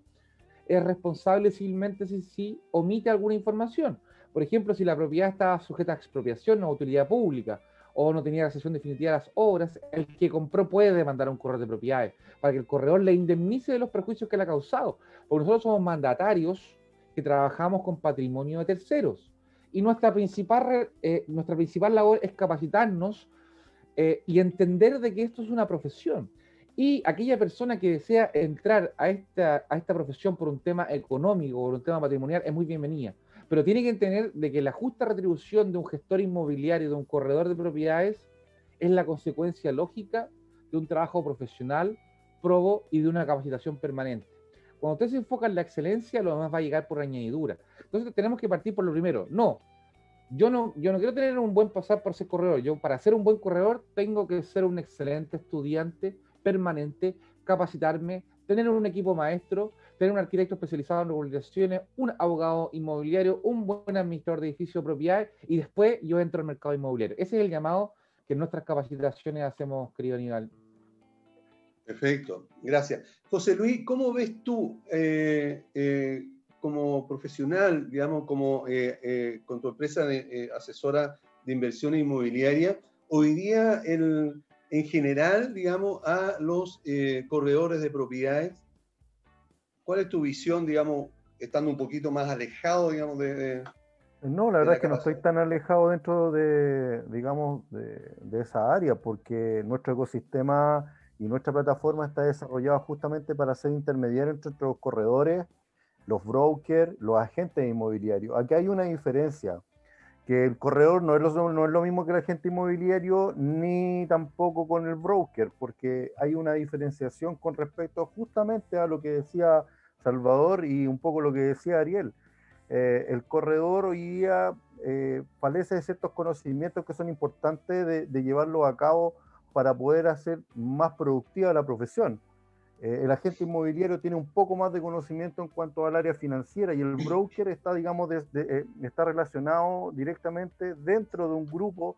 es responsable civilmente si, si omite alguna información. Por ejemplo, si la propiedad está sujeta a expropiación o utilidad pública, o no tenía la sesión definitiva de las obras, el que compró puede demandar a un corredor de propiedades para que el corredor le indemnice de los perjuicios que le ha causado. Porque nosotros somos mandatarios que trabajamos con patrimonio de terceros. Y nuestra principal, eh, nuestra principal labor es capacitarnos eh, y entender de que esto es una profesión. Y aquella persona que desea entrar a esta, a esta profesión por un tema económico o por un tema patrimonial es muy bienvenida pero tiene que entender de que la justa retribución de un gestor inmobiliario, de un corredor de propiedades, es la consecuencia lógica de un trabajo profesional, probo y de una capacitación permanente. Cuando usted se enfoca en la excelencia, lo demás va a llegar por añadidura. Entonces tenemos que partir por lo primero. No, yo no, yo no quiero tener un buen pasar por ser corredor. Yo para ser un buen corredor tengo que ser un excelente estudiante permanente, capacitarme, tener un equipo maestro, tener un arquitecto especializado en regularizaciones, un abogado inmobiliario, un buen administrador de edificios de propiedades y después yo entro al mercado inmobiliario. Ese es el llamado que en nuestras capacitaciones hacemos, querido Aníbal. Perfecto, gracias. José Luis, ¿cómo ves tú eh, eh, como profesional, digamos, como eh, con tu empresa de, asesora de inversión inmobiliaria, hoy día el, en general, digamos, a los corredores de propiedades? ¿Cuál es tu visión, digamos, estando un poquito más alejado, digamos, de... no, la verdad es que no estoy tan alejado dentro de, digamos, de, de, esa área, porque nuestro ecosistema y nuestra plataforma está desarrollada justamente para ser intermediario entre los corredores, los brokers, los agentes inmobiliarios. Aquí hay una diferencia que el corredor no es, lo, no es lo mismo que el agente inmobiliario ni tampoco con el broker, porque hay una diferenciación con respecto justamente a lo que decía Salvador y un poco lo que decía Ariel. Eh, el corredor hoy día eh, padece de ciertos conocimientos que son importantes de, de llevarlo a cabo para poder hacer más productiva la profesión. Eh, el agente inmobiliario tiene un poco más de conocimiento en cuanto al área financiera y el broker está, digamos, eh, está relacionado directamente dentro de un grupo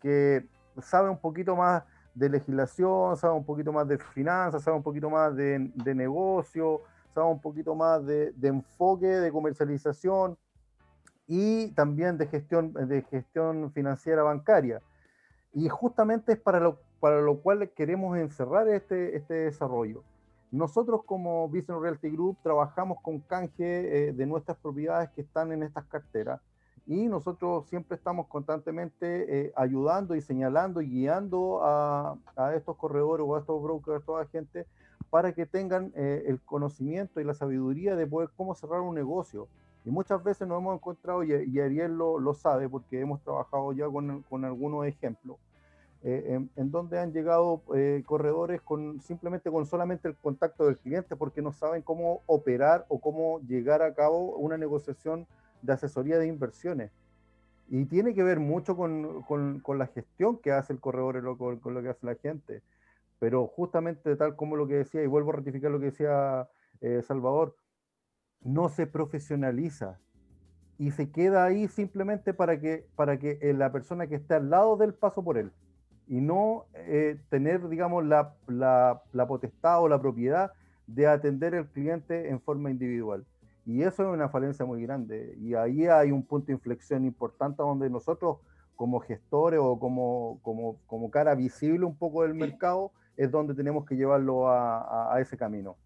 que sabe un poquito más de legislación, sabe un poquito más de finanzas, sabe un poquito más de, de negocio, sabe un poquito más de, de, enfoque, de comercialización y también de gestión, de gestión financiera bancaria. Y justamente es para lo, para lo cual queremos encerrar este, este desarrollo nosotros como Business Realty Group trabajamos con canje eh, de nuestras propiedades que están en estas carteras y nosotros siempre estamos constantemente eh, ayudando y señalando y guiando a, a, estos corredores o a estos brokers, a toda gente, para que tengan eh, el conocimiento y la sabiduría de poder cómo cerrar un negocio. Y muchas veces nos hemos encontrado, y, y Ariel lo, lo, sabe porque hemos trabajado ya con, con algunos ejemplos, eh, en, donde han llegado eh, corredores con simplemente con solamente el contacto del cliente porque no saben cómo operar o cómo llegar a cabo una negociación de asesoría de inversiones. Y tiene que ver mucho con, con, con la gestión que hace el corredor con, con, lo que hace la gente. Pero justamente tal como lo que decía, y vuelvo a ratificar lo que decía eh, Salvador, no se profesionaliza y se queda ahí simplemente para que, para que la persona que esté al lado del paso por él y no eh, tener, digamos, la, la, la, potestad o la propiedad de atender al cliente en forma individual. Y eso es una falencia muy grande. Y ahí hay un punto de inflexión importante donde nosotros, como gestores o como, como, como cara visible un poco del mercado, es donde tenemos que llevarlo a, a, a ese camino.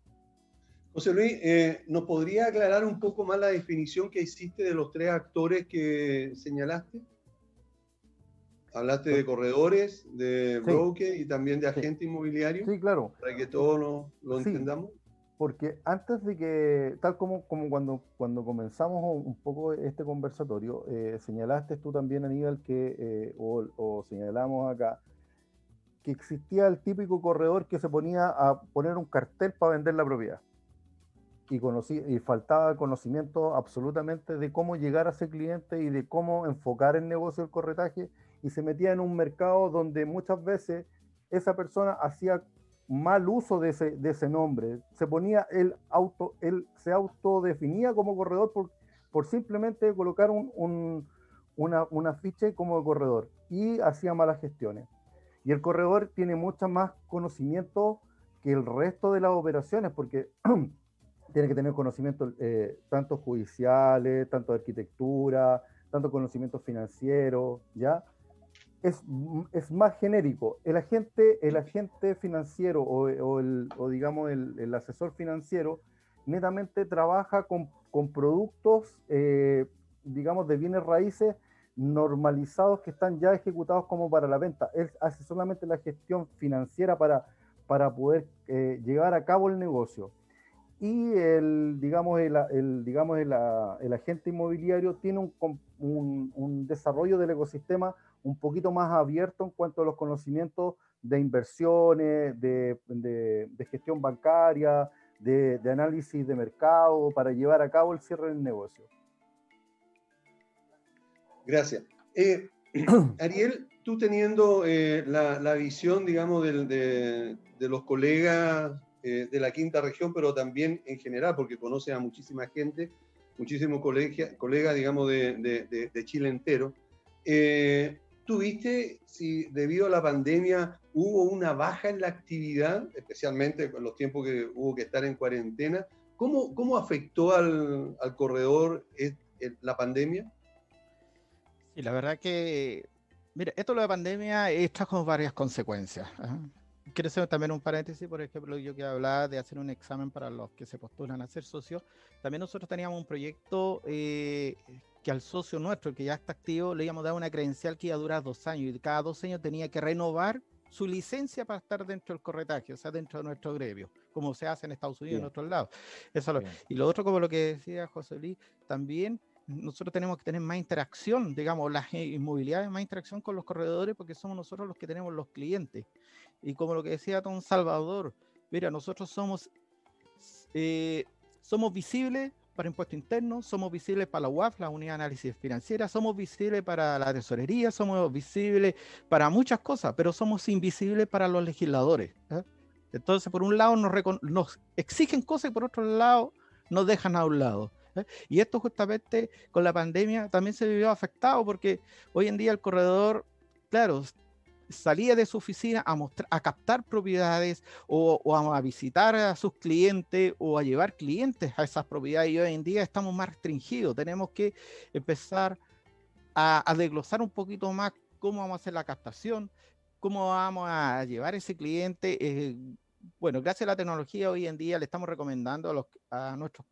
José Luis, eh, ¿nos podría aclarar un poco más la definición que hiciste de los tres actores que señalaste? Hablaste de corredores, de sí. broker y también de agente sí. inmobiliario. Sí, claro. Para que todos lo, lo sí, entendamos. Porque antes de que, tal como, como cuando, cuando comenzamos un poco este conversatorio, eh, señalaste tú también, Aníbal, que, eh, o, o, señalamos acá, que existía el típico corredor que se ponía a poner un cartel para vender la propiedad. Y, conocí, y faltaba conocimiento absolutamente de cómo llegar a ese cliente y de cómo enfocar el negocio del corretaje y se metía en un mercado donde muchas veces esa persona hacía mal uso de ese, nombre. Se ponía el auto, él se autodefinía como corredor por, por simplemente colocar un, un, una, una ficha como corredor y hacía malas gestiones. Y el corredor tiene mucho más conocimiento que el resto de las operaciones porque tiene que tener conocimiento eh, tanto judiciales, tanto de arquitectura, tanto conocimientos financieros, ¿ya? es, es, más genérico. El agente, el agente financiero o, o, el, o digamos el, el, asesor financiero netamente trabaja con, con productos, eh, digamos, de bienes raíces normalizados que están ya ejecutados como para la venta. Él hace solamente la gestión financiera para, para poder eh, llevar a cabo el negocio. Y el, digamos, el, el digamos, el, el, agente inmobiliario tiene un, un, un desarrollo del ecosistema un poquito más abierto en cuanto a los conocimientos de inversiones, de, de, de gestión bancaria, de, de, análisis de mercado para llevar a cabo el cierre del negocio. Gracias. Eh, Ariel, tú teniendo eh, la, la, visión, digamos, del, de, de, los colegas eh, de la quinta región, pero también en general, porque conoces a muchísima gente, muchísimos colegas, colega, digamos, de, de, Chile entero. ¿Tuviste si debido a la pandemia hubo una baja en la actividad, especialmente con los tiempos que hubo que estar en cuarentena? ¿Cómo, cómo afectó al, al corredor la pandemia? Sí, la verdad que Mira, esto de la pandemia eh, trajo varias consecuencias. Quiero hacer también un paréntesis, por ejemplo, yo que hablaba de hacer un examen para los que se postulan a ser socios. También nosotros teníamos un proyecto eh, que al socio nuestro, que ya está activo, le íbamos a dar una credencial que iba a durar dos años y cada dos años tenía que renovar su licencia para estar dentro del corretaje, o sea, dentro de nuestro gremio, como se hace en Estados Unidos y en otros lados. Eso y lo otro, como lo que decía José Luis, también nosotros tenemos que tener más interacción, digamos, las inmobiliarias, más interacción con los corredores, porque somos nosotros los que tenemos los clientes. Y como lo que decía Don Salvador, mira, nosotros somos, eh, somos visibles para impuesto interno, somos visibles para la UAF, la Unidad de Análisis Financiera, somos visibles para la tesorería, somos visibles para muchas cosas, pero somos invisibles para los legisladores. ¿eh? Entonces, por un lado nos, nos exigen cosas y por otro lado nos dejan a un lado. ¿Eh? Y esto justamente con la pandemia también se vivió afectado porque hoy en día el corredor, claro, salía de su oficina a, mostrar, a captar propiedades o, a visitar a sus clientes o a llevar clientes a esas propiedades y hoy en día estamos más restringidos. Tenemos que empezar a, desglosar un poquito más cómo vamos a hacer la captación, cómo vamos a llevar ese cliente. Eh, bueno, gracias a la tecnología hoy en día le estamos recomendando a, los, a nuestros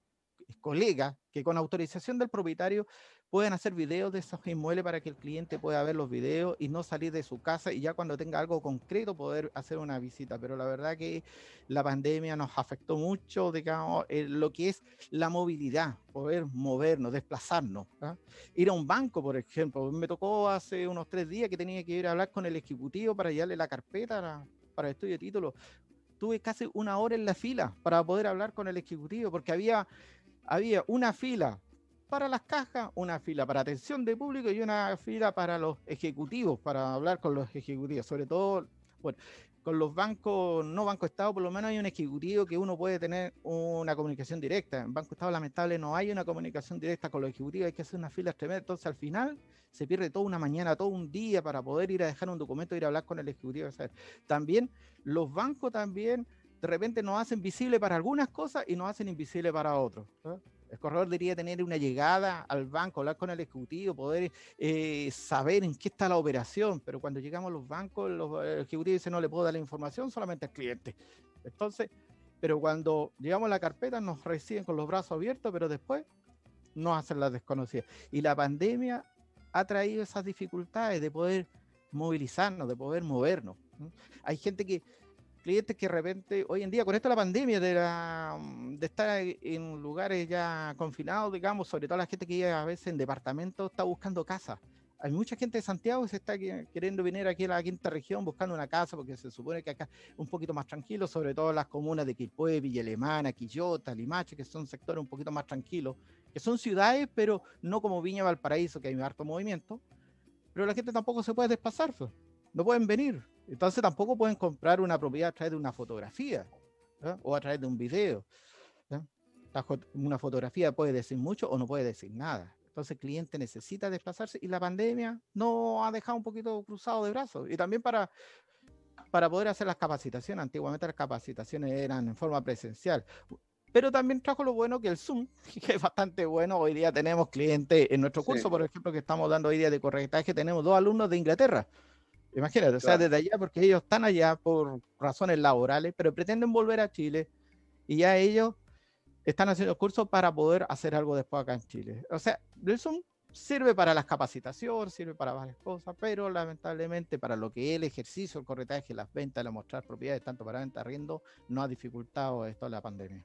colegas que con autorización del propietario pueden hacer videos de esos inmuebles para que el cliente pueda ver los videos y no salir de su casa y ya cuando tenga algo concreto poder hacer una visita. Pero la verdad que la pandemia nos afectó mucho, digamos, lo que es la movilidad, poder movernos, desplazarnos. ¿ah? Ir a un banco, por ejemplo. Me tocó hace unos tres días que tenía que ir a hablar con el ejecutivo para llevarle la carpeta para, para el estudio de título. Tuve casi una hora en la fila para poder hablar con el ejecutivo porque había había una fila para las cajas, una fila para atención de público y una fila para los ejecutivos, para hablar con los ejecutivos, sobre todo, bueno, con los bancos, no Banco Estado, por lo menos hay un ejecutivo que uno puede tener una comunicación directa. En Banco Estado, lamentable, no hay una comunicación directa con los ejecutivos, hay que hacer una fila tremenda. Entonces, al final, se pierde toda una mañana, todo un día para poder ir a dejar un documento, ir a hablar con el ejecutivo. También, los bancos también de repente nos hacen visible para algunas cosas y nos hacen invisible para otros. El corredor debería tener una llegada al banco, hablar con el ejecutivo, poder eh, saber en qué está la operación, pero cuando llegamos a los bancos, los ejecutivos dicen no le puedo dar la información solamente al cliente. Entonces, pero cuando llegamos a la carpeta nos reciben con los brazos abiertos, pero después nos hacen las desconocidas. Y la pandemia ha traído esas dificultades de poder movilizarnos, de poder movernos. Hay gente que clientes que de repente, hoy en día, con esto de la pandemia, de, la, mm, estar en lugares ya confinados, digamos, sobre todo la gente que a veces en departamentos, está buscando casa. Hay mucha gente de Santiago que se está queriendo venir aquí a la quinta región buscando una casa porque se supone que acá es un poquito más tranquilo, sobre todo las comunas de Quilpué, Villa Alemana, Quillota, Limache, que son sectores un poquito más tranquilos, que son ciudades, pero no como Viña Valparaíso, que hay harto movimiento. Pero la gente tampoco se puede desplazar, pues. no pueden venir entonces tampoco pueden comprar una propiedad a través de una fotografía o a través de un video. Una fotografía puede decir mucho o no puede decir nada. Entonces el cliente necesita desplazarse y la pandemia no ha dejado un poquito cruzado de brazos. Y también para, para poder hacer las capacitaciones. Antiguamente las capacitaciones eran en forma presencial. Pero también trajo lo bueno que el Zoom, que es bastante bueno. Hoy día tenemos clientes en nuestro curso, por ejemplo, que estamos dando hoy día de correctaje, tenemos dos alumnos de Inglaterra. Imagínate, o sea, desde allá, porque ellos están allá por razones laborales, pero pretenden volver a Chile y ya ellos están haciendo cursos para poder hacer algo después acá en Chile. O sea, el Zoom sirve para las capacitaciones, sirve para varias cosas, pero lamentablemente para lo que es el ejercicio, el corretaje, las ventas, la mostrar propiedades, tanto para venta, arriendo, no ha dificultado esto la pandemia.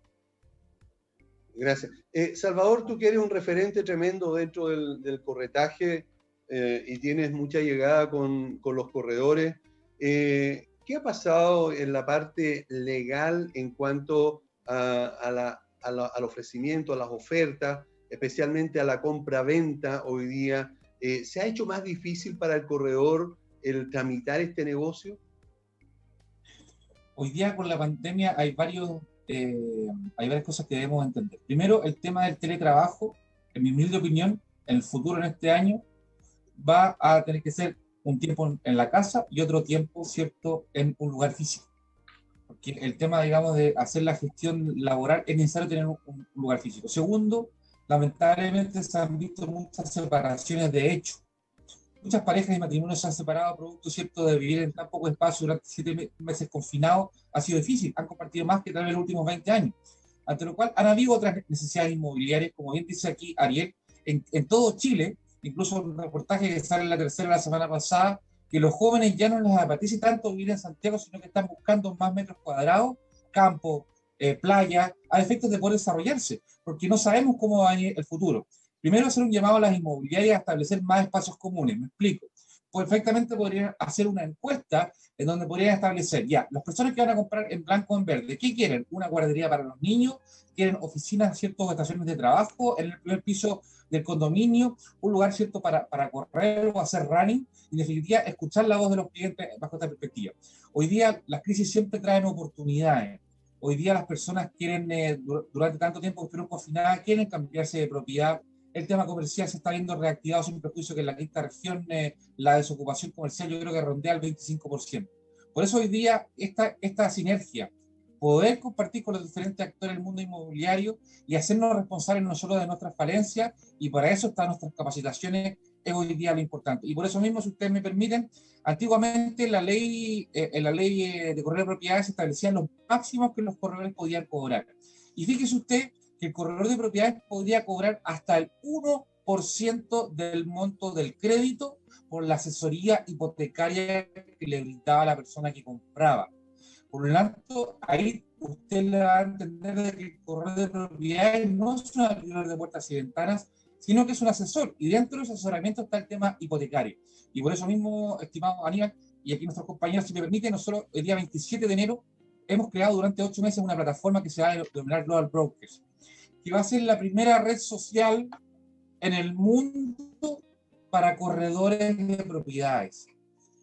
Gracias. Eh, Salvador, tú que eres un referente tremendo dentro del, del corretaje, eh, y tienes mucha llegada con, con los corredores. Eh, ¿Qué ha pasado en la parte legal en cuanto a, la, al ofrecimiento, a las ofertas, especialmente a la compra-venta hoy día? Eh, ¿Se ha hecho más difícil para el corredor el tramitar este negocio? Hoy día con la pandemia hay, varios, hay varias cosas que debemos entender. Primero, el tema del teletrabajo, en mi humilde opinión, en el futuro, en este año, va a tener que ser un tiempo en la casa y otro tiempo, ¿cierto?, en un lugar físico. Porque el tema, digamos, de hacer la gestión laboral es necesario tener un, lugar físico. Segundo, lamentablemente se han visto muchas separaciones de hecho. muchas parejas y matrimonios se han separado producto cierto de vivir en tan poco espacio durante siete meses confinados, ha sido difícil, han compartido más que tal vez los últimos 20 años, ante lo cual han habido otras necesidades inmobiliarias, como bien dice aquí Ariel, en, en todo Chile, incluso un reportaje que sale en la tercera la semana pasada, que los jóvenes ya no les apetece tanto vivir en Santiago, sino que están buscando más metros cuadrados, campo, eh, playa, a efectos de poder desarrollarse, porque no sabemos cómo va a venir el futuro. Primero, hacer un llamado a las inmobiliarias a establecer más espacios comunes. Me explico. Perfectamente podrían hacer una encuesta en donde podrían establecer, ya, las personas que van a comprar en blanco o en verde, ¿qué quieren? ¿Una guardería para los niños? ¿Quieren oficinas, ciertas estaciones de trabajo en el primer piso del condominio? ¿Un lugar, cierto, para, para correr o hacer running? Y, en definitiva, escuchar la voz de los clientes bajo esta perspectiva. Hoy día, las crisis siempre traen oportunidades. Hoy día las personas quieren, eh, durante tanto tiempo que estuvieron confinadas, quieren cambiarse de propiedad, el tema comercial se está viendo reactivado sin perjuicio que en la quinta región eh, la desocupación comercial yo creo que rondea el 25%. Por eso hoy día esta, esta sinergia, poder compartir con los diferentes actores del mundo inmobiliario y hacernos responsables nosotros de nuestras falencias y para eso están nuestras capacitaciones es hoy día lo importante. Y por eso mismo, si ustedes me permiten, antiguamente la ley, eh, en la ley eh, de corredor de propiedades establecían los máximos que los corredores podían cobrar. Y fíjese usted que el corredor de propiedades podría cobrar hasta el 1% del monto del crédito por la asesoría hipotecaria que le brindaba la persona que compraba. Por lo tanto, ahí usted le va a entender que el corredor de propiedades no es un abridor de puertas y ventanas, sino que es un asesor. Y dentro de ese asesoramiento está el tema hipotecario. Y por eso mismo, estimado Aníbal, y aquí nuestros compañeros, si me permiten, nosotros el día 27 de enero hemos creado durante ocho meses una plataforma que se va a denominar Global Brokers que va a ser la primera red social en el mundo para corredores de propiedades.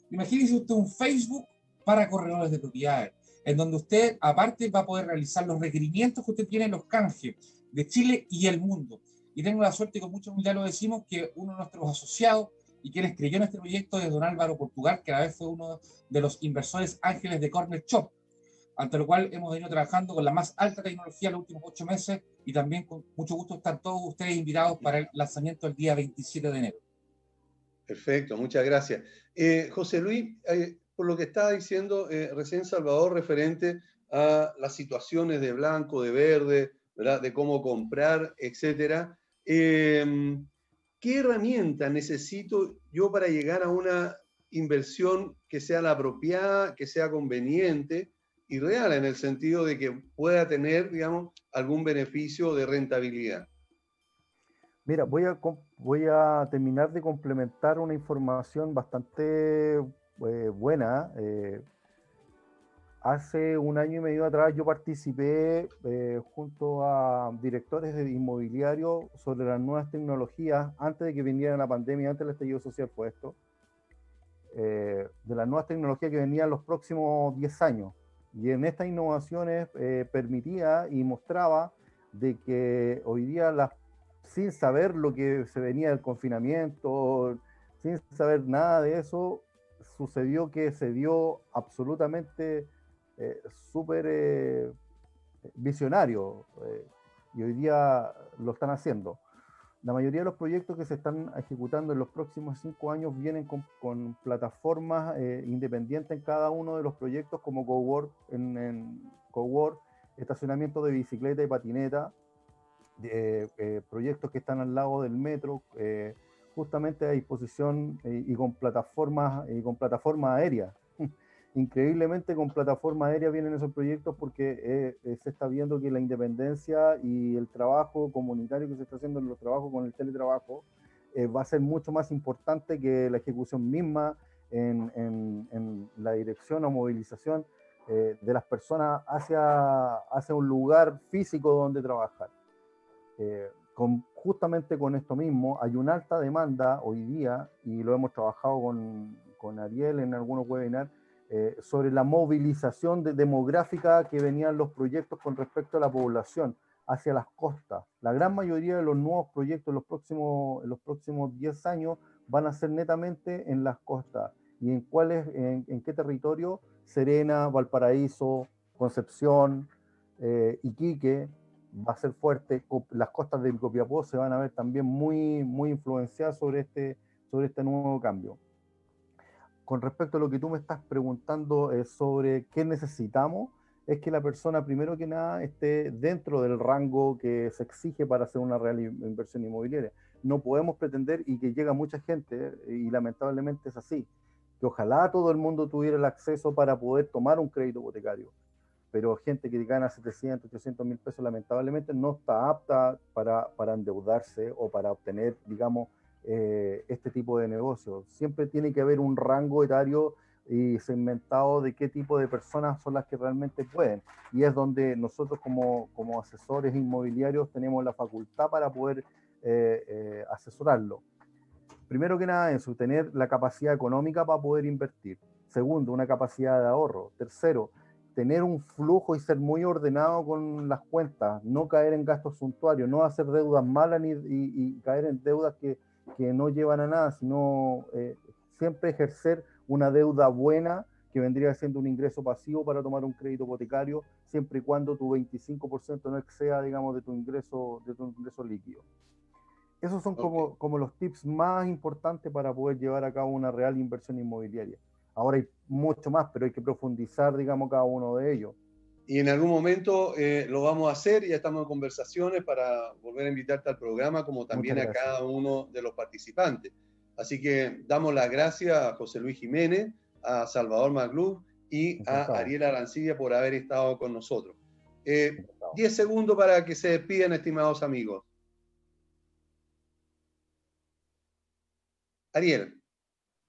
Imagínese usted un Facebook para corredores de propiedades, en donde usted aparte va a poder realizar los requerimientos que usted tiene en los canjes de Chile y el mundo. Y tengo la suerte, y con mucha humildad lo decimos, que uno de nuestros asociados y quienes creyó en este proyecto es don Álvaro Portugal, que a la vez fue uno de los inversores ángeles de Corner Shop, ante lo cual hemos venido trabajando con la más alta tecnología los últimos ocho meses y también con mucho gusto están todos ustedes invitados para el lanzamiento el día 27 de enero. Perfecto, muchas gracias. Eh, José Luis, eh, por lo que estaba diciendo eh, recién Salvador referente a las situaciones de blanco, de verde, ¿verdad? de cómo comprar, etcétera. Em, ¿Qué herramienta necesito yo para llegar a una inversión que sea la apropiada, que sea conveniente? Y real en el sentido de que pueda tener, digamos, algún beneficio de rentabilidad. Mira, voy a, voy a terminar de complementar una información bastante eh, buena. Eh, hace un año y medio atrás yo participé eh, junto a directores de inmobiliario sobre las nuevas tecnologías, antes de que viniera la pandemia, antes del estallido social fue esto, de las nuevas tecnologías que venían los próximos 10 años. Y en estas innovaciones eh, permitía y mostraba de que hoy día, las, sin saber lo que se venía del confinamiento, sin saber nada de eso, sucedió que se dio absolutamente eh, súper eh, visionario. y hoy día lo están haciendo. La mayoría de los proyectos que se están ejecutando en los próximos cinco años vienen con, plataformas eh, independientes en cada uno de los proyectos, como Cowork, en, en estacionamiento de bicicleta y patineta, eh, eh, proyectos que están al lado del metro, justamente a disposición y con plataformas y con plataformas aéreas increíblemente con plataforma aérea vienen esos proyectos porque eh, eh, se está viendo que la independencia y el trabajo comunitario que se está haciendo en los trabajos con el teletrabajo eh, va a ser mucho más importante que la ejecución misma en, en, la dirección o movilización de las personas hacia, hacia un lugar físico donde trabajar. Con, justamente con esto mismo, hay una alta demanda hoy día, y lo hemos trabajado con, con Ariel en algunos webinars, eh, sobre la movilización demográfica que venían los proyectos con respecto a la población hacia las costas. La gran mayoría de los nuevos proyectos en los próximos, en los próximos 10 años van a ser netamente en las costas. ¿Y en cuáles, en, qué territorio? Serena, Valparaíso, Concepción, eh, Iquique, va a ser fuerte. Las costas del Copiapó se van a ver también muy, muy influenciadas sobre este sobre este nuevo cambio. Con respecto a lo que tú me estás preguntando es sobre qué necesitamos, es que la persona, primero que nada, esté dentro del rango que se exige para hacer una real inversión inmobiliaria. No podemos pretender, y que llega mucha gente, y lamentablemente es así, que ojalá todo el mundo tuviera el acceso para poder tomar un crédito hipotecario, pero gente que gana 700, 800 mil pesos lamentablemente no está apta para, para endeudarse o para obtener, digamos, eh, este tipo de negocios. Siempre tiene que haber un rango etario y segmentado de qué tipo de personas son las que realmente pueden. Y es donde nosotros como, como asesores inmobiliarios tenemos la facultad para poder eh, eh, asesorarlo. Primero que nada, eso, tener la capacidad económica para poder invertir. Segundo, una capacidad de ahorro. Tercero, tener un flujo y ser muy ordenado con las cuentas, no caer en gastos suntuarios, no hacer deudas malas ni, y, caer en deudas que, que, no llevan a nada, sino eh, siempre ejercer una deuda buena que vendría siendo un ingreso pasivo para tomar un crédito hipotecario, siempre y cuando tu 25% no exceda, digamos, de tu ingreso, de tu ingreso líquido. Esos son como, como los tips más importantes para poder llevar a cabo una real inversión inmobiliaria. Ahora hay mucho más, pero hay que profundizar, digamos, cada uno de ellos. Y en algún momento eh, lo vamos a hacer, ya estamos en conversaciones para volver a invitarte al programa, como también a cada uno de los participantes. Así que damos las gracias a José Luis Jiménez, a Salvador Maglú y a Ariel Arancibia por haber estado con nosotros. Eh, diez segundos para que se despidan, estimados amigos. Ariel.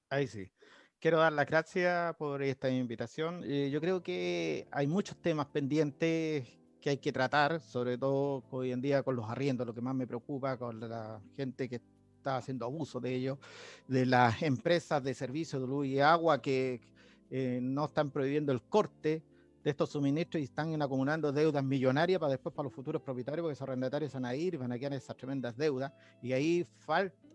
Ahí sí. Quiero dar las gracias por esta invitación. Eh, yo creo que hay muchos temas pendientes que hay que tratar, sobre todo hoy en día con los arriendos, lo que más me preocupa, con la gente que está haciendo abuso de ellos, de las empresas de servicio de luz y agua que eh, no están prohibiendo el corte de estos suministros y están acumulando deudas millonarias para después para los futuros propietarios, porque esos arrendatarios van a ir y van a quedar esas tremendas deudas. Y ahí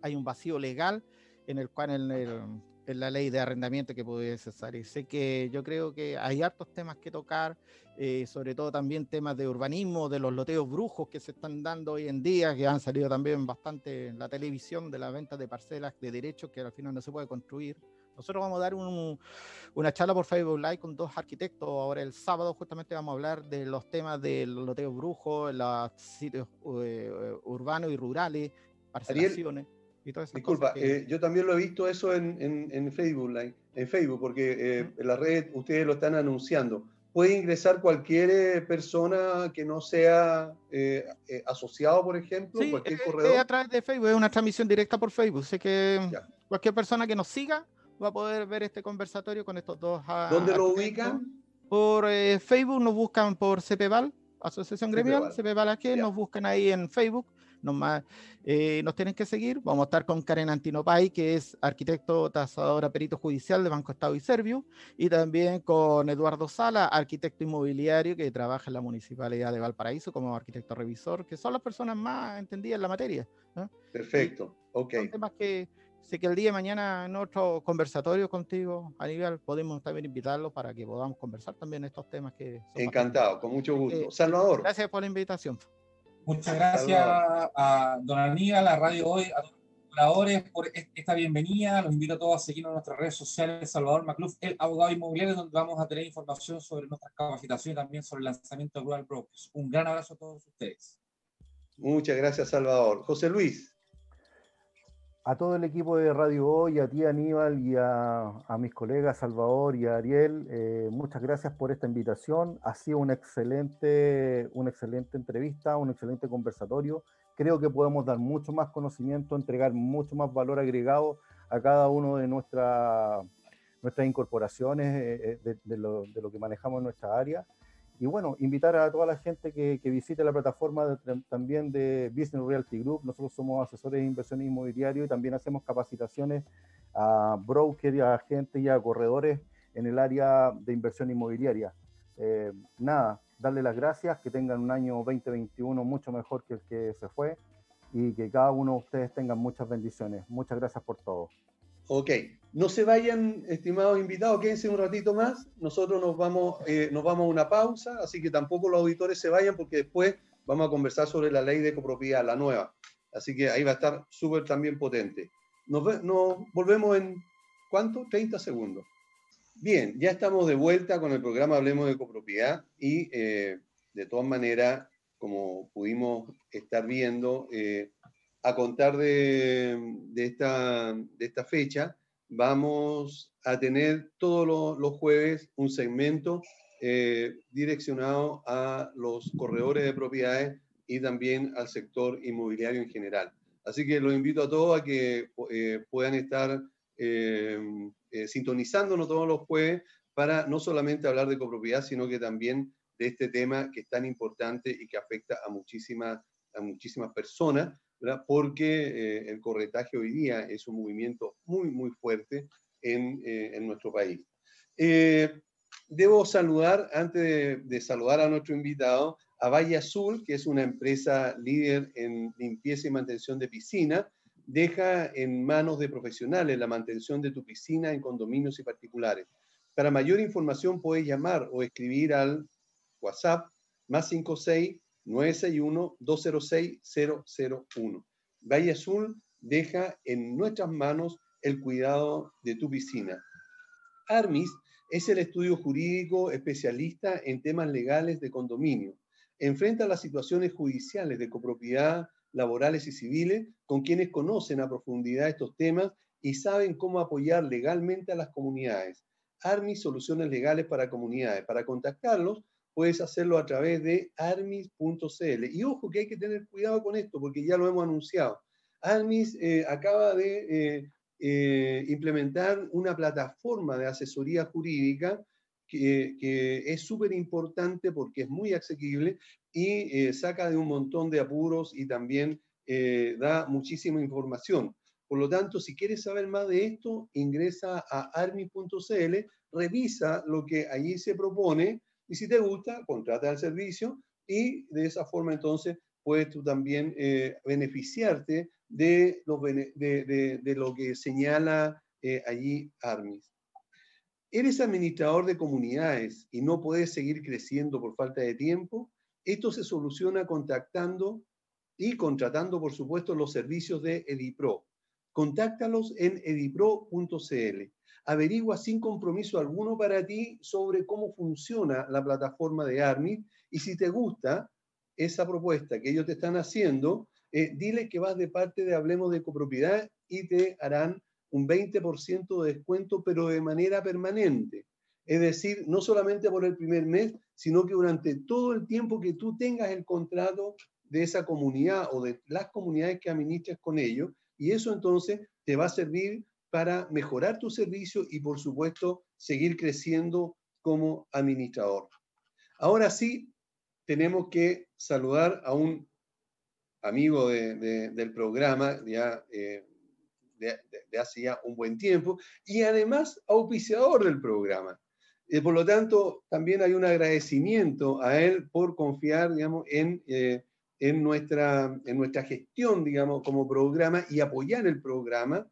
hay un vacío legal en el cual en, la ley de arrendamiento que pudiese salir. Sé que yo creo que hay hartos temas que tocar, eh, sobre todo también temas de urbanismo, de los loteos brujos que se están dando hoy en día, que han salido también bastante en la televisión, de la venta de parcelas de derechos que al final no se puede construir. Nosotros vamos a dar una charla por Facebook Live con dos arquitectos. Ahora el sábado justamente vamos a hablar de los temas del loteo brujo, los sitios eh, urbanos y rurales, parcelaciones. Disculpa, eh, yo también lo he visto eso en, en, Facebook, en Facebook, porque eh, en la red ustedes lo están anunciando. Puede ingresar cualquier eh, persona que no sea asociado, por ejemplo, sí, cualquier corredor. a través de Facebook, es una transmisión directa por Facebook. Sé que cualquier persona que nos siga va a poder ver este conversatorio con estos dos. Ah, ¿Dónde lo ubican? Por Facebook nos buscan por CPVAL, Asociación Gremial, CPVAL aquí, nos buscan ahí en Facebook nos, eh, nos tienen que seguir. Vamos a estar con Karen Antinopay, que es arquitecto, tasadora, perito judicial de Banco Estado y Servio, y también con Eduardo Sala, arquitecto inmobiliario que trabaja en la Municipalidad de Valparaíso como arquitecto revisor, que son las personas más entendidas en la materia. Perfecto, ok. Son temas que sé que el día de mañana en otro conversatorio contigo, Aníbal, podemos también invitarlos para que podamos conversar también estos temas que... Encantado, con mucho gusto. Salvador. Gracias por la invitación. Muchas gracias a Don Aníbal, a Radio Hoy, a los colaboradores por esta bienvenida. Los invito a todos a seguirnos en nuestras redes sociales, Salvador Macluf, el abogado inmobiliario, donde vamos a tener información sobre nuestras capacitaciones y también sobre el lanzamiento de Global Brokers. Un gran abrazo a todos ustedes. Muchas gracias, Salvador. José Luis a todo el equipo de Radio Hoy, a ti Aníbal y a, mis colegas Salvador y Ariel, eh, muchas gracias por esta invitación. Ha sido una excelente, una excelente entrevista, un excelente conversatorio. Creo que podemos dar mucho más conocimiento, entregar mucho más valor agregado a cada uno de nuestras incorporaciones eh, eh, de, lo, que manejamos en nuestra área y bueno, invitar a toda la gente que, visite la plataforma también de Business Realty Group. Nosotros somos asesores de inversión inmobiliario y también hacemos capacitaciones a brokers, a agentes y a corredores en el área de inversión inmobiliaria. Eh, nada, darle las gracias, que tengan un año 2021 mucho mejor que el que se fue y que cada uno de ustedes tengan muchas bendiciones. Muchas gracias por todo. Ok, no se vayan, estimados invitados, quédense un ratito más. Nosotros nos vamos, eh, nos vamos a una pausa, así que tampoco los auditores se vayan porque después vamos a conversar sobre la ley de copropiedad, la nueva. Así que ahí va a estar súper también potente. Nos, volvemos en, ¿cuánto? 30 segundos. Bien, ya estamos de vuelta con el programa Hablemos de Copropiedad y eh, de todas maneras, como pudimos estar viendo, eh, a contar de, esta, fecha, vamos a tener todos los, jueves un segmento eh, direccionado a los corredores de propiedades y también al sector inmobiliario en general. Así que los invito a todos a que puedan estar eh, sintonizándonos todos los jueves para no solamente hablar de copropiedad, sino que también de este tema que es tan importante y que afecta a muchísimas, a muchísimas personas, porque eh, el corretaje hoy día es un movimiento muy, muy fuerte en, eh, en nuestro país. debo saludar, antes de, de, saludar a nuestro invitado, a Valle Azul, que es una empresa líder en limpieza y mantención de piscina, deja en manos de profesionales la mantención de tu piscina en condominios y particulares. Para mayor información puedes llamar o escribir al WhatsApp más 56 961 206 001. Valle Azul deja en nuestras manos el cuidado de tu piscina. Armis es el estudio jurídico especialista en temas legales de condominio. Enfrenta las situaciones judiciales de copropiedad, laborales y civiles con quienes conocen a profundidad estos temas y saben cómo apoyar legalmente a las comunidades. Armis Soluciones Legales para Comunidades. Para contactarlos, puedes hacerlo a través de armis.cl. Y ojo que hay que tener cuidado con esto, porque ya lo hemos anunciado. Armis eh, acaba de eh, eh, implementar una plataforma de asesoría jurídica que, es súper importante porque es muy asequible y saca de un montón de apuros y también da muchísima información. Por lo tanto, si quieres saber más de esto, ingresa a armi.cl, revisa lo que allí se propone y si te gusta, contrata el servicio y de esa forma entonces puedes tú también eh, beneficiarte de, lo que señala allí Armis. ¿Eres administrador de comunidades y no puedes seguir creciendo por falta de tiempo? Esto se soluciona contactando y contratando, por supuesto, los servicios de Edipro. Contáctalos en edipro.cl. Averigua sin compromiso alguno para ti sobre cómo funciona la plataforma de ARMIT y si te gusta esa propuesta que ellos te están haciendo, eh, dile que vas de parte de Hablemos de Copropiedad y te harán un 20% de descuento, pero de manera permanente. Es decir, no solamente por el primer mes, sino que durante todo el tiempo que tú tengas el contrato de esa comunidad o de las comunidades que administras con ellos, y eso entonces te va a servir para mejorar tu servicio y, por supuesto, seguir creciendo como administrador. Ahora sí, tenemos que saludar a un amigo del programa ya, eh, de, hace ya un buen tiempo y además auspiciador del programa. Y por lo tanto, también hay un agradecimiento a él por confiar, digamos, en, eh, en, nuestra, en nuestra gestión, digamos, como programa y apoyar el programa.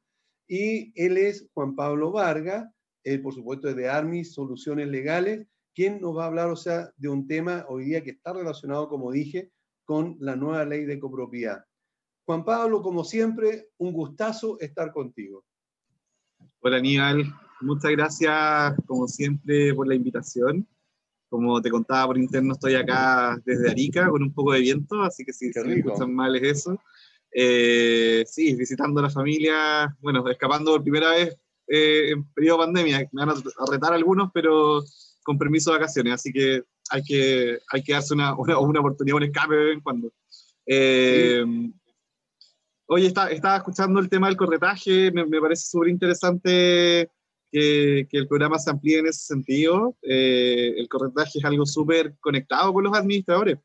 Y él es Juan Pablo Varga, él por supuesto es de Armis Soluciones Legales, quien nos va a hablar, o sea, de un tema hoy día que está relacionado, como dije, con la nueva ley de copropiedad. Juan Pablo, como siempre, un gustazo estar contigo. Hola Aníbal, muchas gracias como siempre por la invitación. Como te contaba por interno, estoy acá desde Arica con un poco de viento, así que si, si me escuchan mal es eso. Eh, sí, visitando a la familia, bueno, escapando por primera vez eh, en periodo de pandemia. Me van a retar algunos, pero con permiso de vacaciones, así que hay que, hay que darse una, una, oportunidad, un escape de vez en cuando. Eh, Oye, estaba, estaba escuchando el tema del corretaje, me, me parece súper interesante que, que, el programa se amplíe en ese sentido. Eh, el corretaje es algo súper conectado con los administradores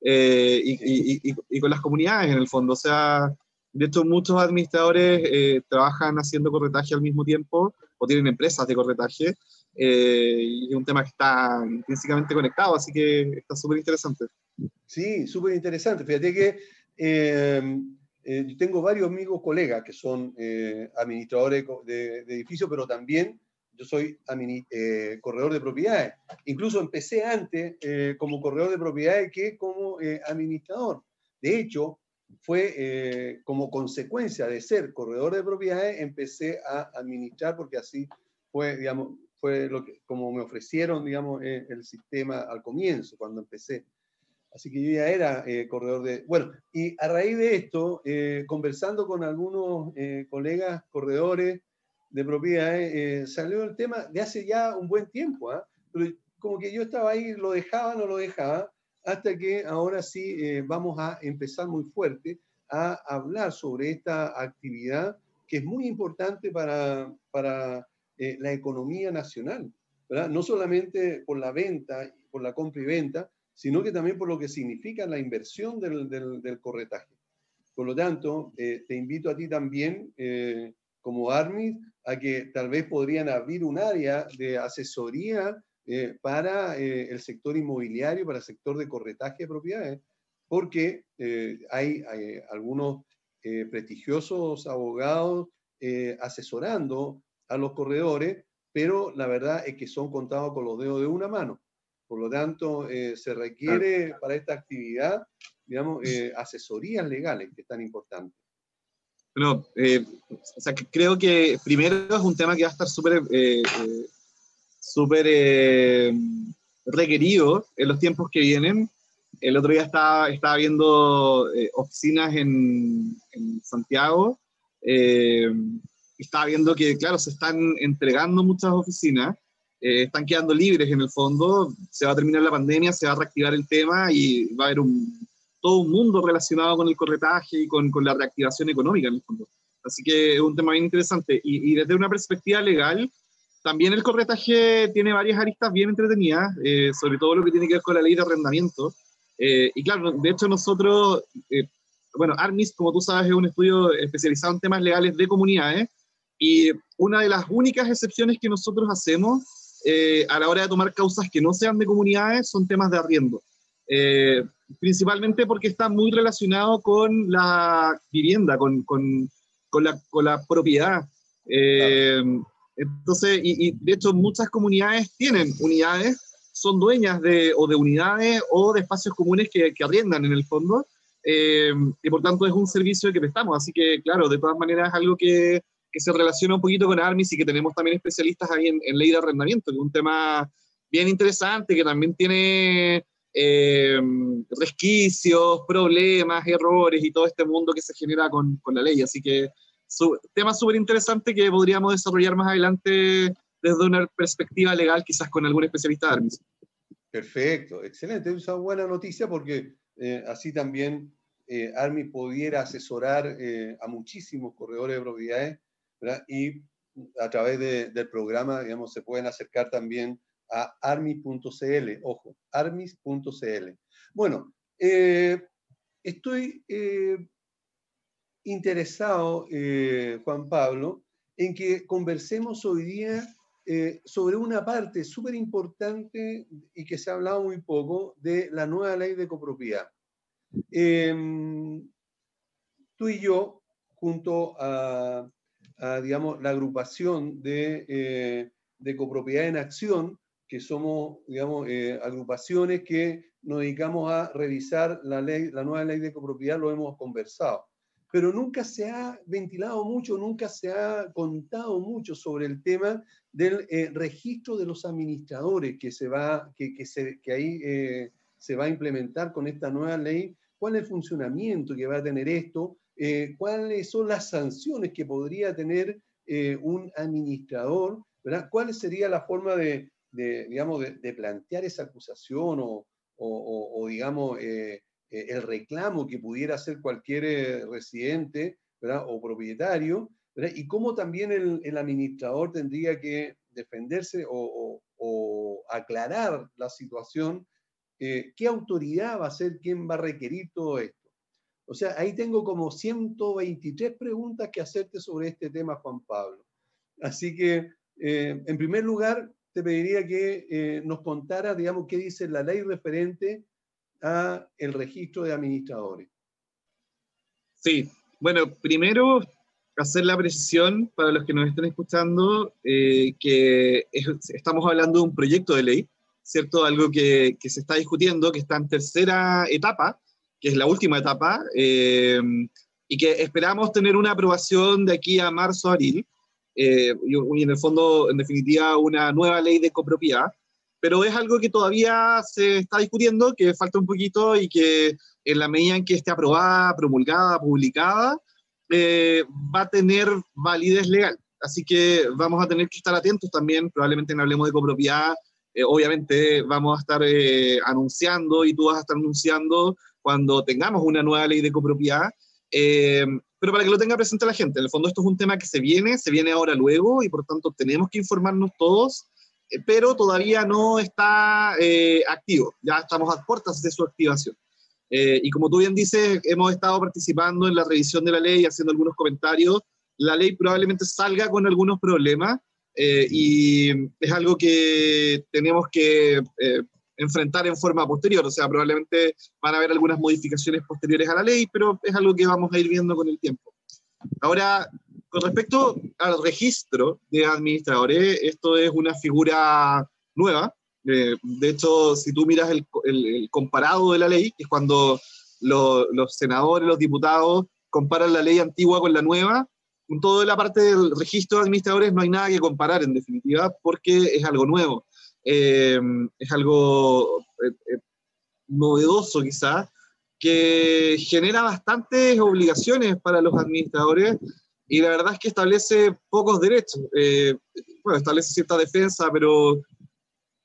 eh, y, y, y, con las comunidades en el fondo. O sea, de hecho, muchos administradores eh, trabajan haciendo corretaje al mismo tiempo o tienen empresas de corretaje. y es un tema que está intrínsecamente conectado, así que está súper interesante. Sí, súper interesante. Fíjate que eh, yo tengo varios amigos, colegas, que son eh, administradores de, edificios, pero también yo soy eh, corredor de propiedades. Incluso empecé antes como corredor de propiedades que como administrador. De hecho, fue eh, como consecuencia de ser corredor de propiedades, empecé a administrar porque así fue, digamos, fue lo que, como me ofrecieron, digamos, eh, el sistema al comienzo, cuando empecé. Así que yo ya era eh, corredor de... Bueno, y a raíz de esto, conversando con algunos colegas corredores de propiedades, salió el tema de hace ya un buen tiempo, ¿ah? pero como que yo estaba ahí, lo dejaba, no lo dejaba, hasta que ahora sí eh, vamos a empezar muy fuerte a hablar sobre esta actividad que es muy importante para, para eh, la economía nacional, no solamente por la venta, por la compra y venta, sino que también por lo que significa la inversión del, del, corretaje. Por lo tanto, eh, te invito a ti también, como Armis, a que tal vez podrían abrir un área de asesoría eh, para eh, el sector inmobiliario, para el sector de corretaje de propiedades, porque eh, hay, algunos prestigiosos abogados asesorando a los corredores, pero la verdad es que son contados con los dedos de una mano. Por lo tanto, se requiere para esta actividad, digamos, asesorías legales que es tan importante. Bueno, o sea, que creo que primero es un tema que va a estar súper súper eh, requerido en los tiempos que vienen. El otro día estaba, estaba viendo eh, oficinas en, en Santiago eh, estaba viendo que, claro, se están entregando muchas oficinas, están quedando libres en el fondo, se va a terminar la pandemia, se va a reactivar el tema y va a haber un, todo un mundo relacionado con el corretaje y con, con la reactivación económica en el fondo. Así que es un tema bien interesante. Y, y desde una perspectiva legal, también el corretaje tiene varias aristas bien entretenidas, eh, sobre todo lo que tiene que ver con la ley de arrendamiento. Eh, y claro, de hecho nosotros, eh, bueno, ARMIS, como tú sabes, es un estudio especializado en temas legales de comunidades y una de las únicas excepciones que nosotros hacemos a la hora de tomar causas que no sean de comunidades son temas de arriendo. Principalmente porque está muy relacionado con la vivienda, con, con, con, la, con la, propiedad. Entonces, y, de hecho muchas comunidades tienen unidades, son dueñas de, o de unidades o de espacios comunes que, que arriendan en el fondo, eh, y por tanto es un servicio que prestamos. Así que, claro, de todas maneras es algo que, que se relaciona un poquito con ARMIS y que tenemos también especialistas ahí en, ley de arrendamiento, que es un tema bien interesante, que también tiene eh, resquicios, problemas, errores y todo este mundo que se genera con, con la ley. Así que tema súper interesante que podríamos desarrollar más adelante desde una perspectiva legal, quizás con algún especialista de ARMIS. Perfecto, excelente. Es una buena noticia porque eh, así también eh, ARMIS pudiera asesorar eh, a muchísimos corredores de propiedades y a través del programa, digamos, se pueden acercar también a armis.cl, ojo, armis.cl. Bueno, estoy interesado, eh, Juan Pablo, en que conversemos hoy día eh, sobre una parte súper importante y que se ha hablado muy poco de la nueva ley de copropiedad. Em, tú y yo, junto a, digamos, la agrupación de, eh, de, copropiedad en acción, que somos, digamos, agrupaciones que nos dedicamos a revisar la, ley, la nueva ley de copropiedad, lo hemos conversado. Pero nunca se ha ventilado mucho, nunca se ha contado mucho sobre el tema del eh, registro de los administradores que, se va, que, que, se, que ahí eh, se va a implementar con esta nueva ley, cuál es el funcionamiento que va a tener esto, eh, cuáles son las sanciones que podría tener un administrador, ¿verdad? cuál sería la forma de, de digamos, de, plantear esa acusación o, o, digamos, eh, el reclamo que pudiera hacer cualquier eh, residente o propietario, y cómo también el, administrador tendría que defenderse o, aclarar la situación, eh, qué autoridad va a ser quien va a requerir todo esto. O sea, ahí tengo como 123 preguntas que hacerte sobre este tema, Juan Pablo. Así que, en primer lugar, te pediría que nos contara, digamos, qué dice la ley referente a el registro de administradores. Sí, bueno, primero hacer la precisión para los que nos estén escuchando eh, que estamos hablando de un proyecto de ley, ¿cierto? Algo que, que, se está discutiendo, que está en tercera etapa que es la última etapa, eh, y que esperamos tener una aprobación de aquí a marzo, abril, eh, y, en el fondo, en definitiva, una nueva ley de copropiedad, pero es algo que todavía se está discutiendo, que falta un poquito y que en la medida en que esté aprobada, promulgada, publicada, eh, va a tener validez legal. Así que vamos a tener que estar atentos también, probablemente en Hablemos de Copropiedad, eh, obviamente vamos a estar eh, anunciando y tú vas a estar anunciando cuando tengamos una nueva ley de copropiedad, pero para que lo tenga presente la gente, en el fondo esto es un tema que se viene, se viene ahora luego y por tanto tenemos que informarnos todos, pero todavía no está activo, ya estamos a puertas de su activación. y como tú bien dices, hemos estado participando en la revisión de la ley, haciendo algunos comentarios, la ley probablemente salga con algunos problemas eh, y es algo que tenemos que eh, enfrentar en forma posterior, o sea, probablemente van a haber algunas modificaciones posteriores a la ley, pero es algo que vamos a ir viendo con el tiempo. Ahora, con respecto al registro de administradores, esto es una figura nueva. Eh, de hecho, si tú miras el, comparado de la ley, que es cuando los senadores, los diputados comparan la ley antigua con la nueva, con toda la parte del registro de administradores no hay nada que comparar en definitiva porque es algo nuevo, eh, es algo eh, eh, novedoso quizás, que genera bastantes obligaciones para los administradores y la verdad es que establece pocos derechos. bueno, establece cierta defensa, pero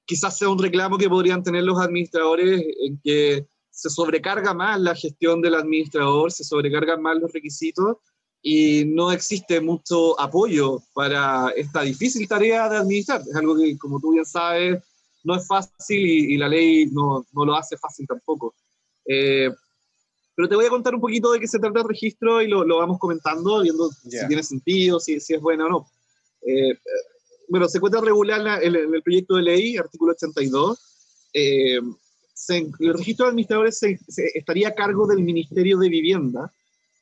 quizás sea un reclamo que podrían tener los administradores en que se sobrecarga más la gestión del administrador, se sobrecargan más los requisitos y no existe mucho apoyo para esta difícil tarea de administrar. Es algo que, como tú bien sabes, no es fácil y, la ley no, no, lo hace fácil tampoco. Eh, pero te voy a contar un poquito de qué se trata el registro y lo, lo vamos comentando, viendo si tiene sentido, si, si, es bueno o no. Eh, bueno, se encuentra regular en, el proyecto de ley, artículo 82. Eh, el registro de administradores se, estaría a cargo del Ministerio de Vivienda,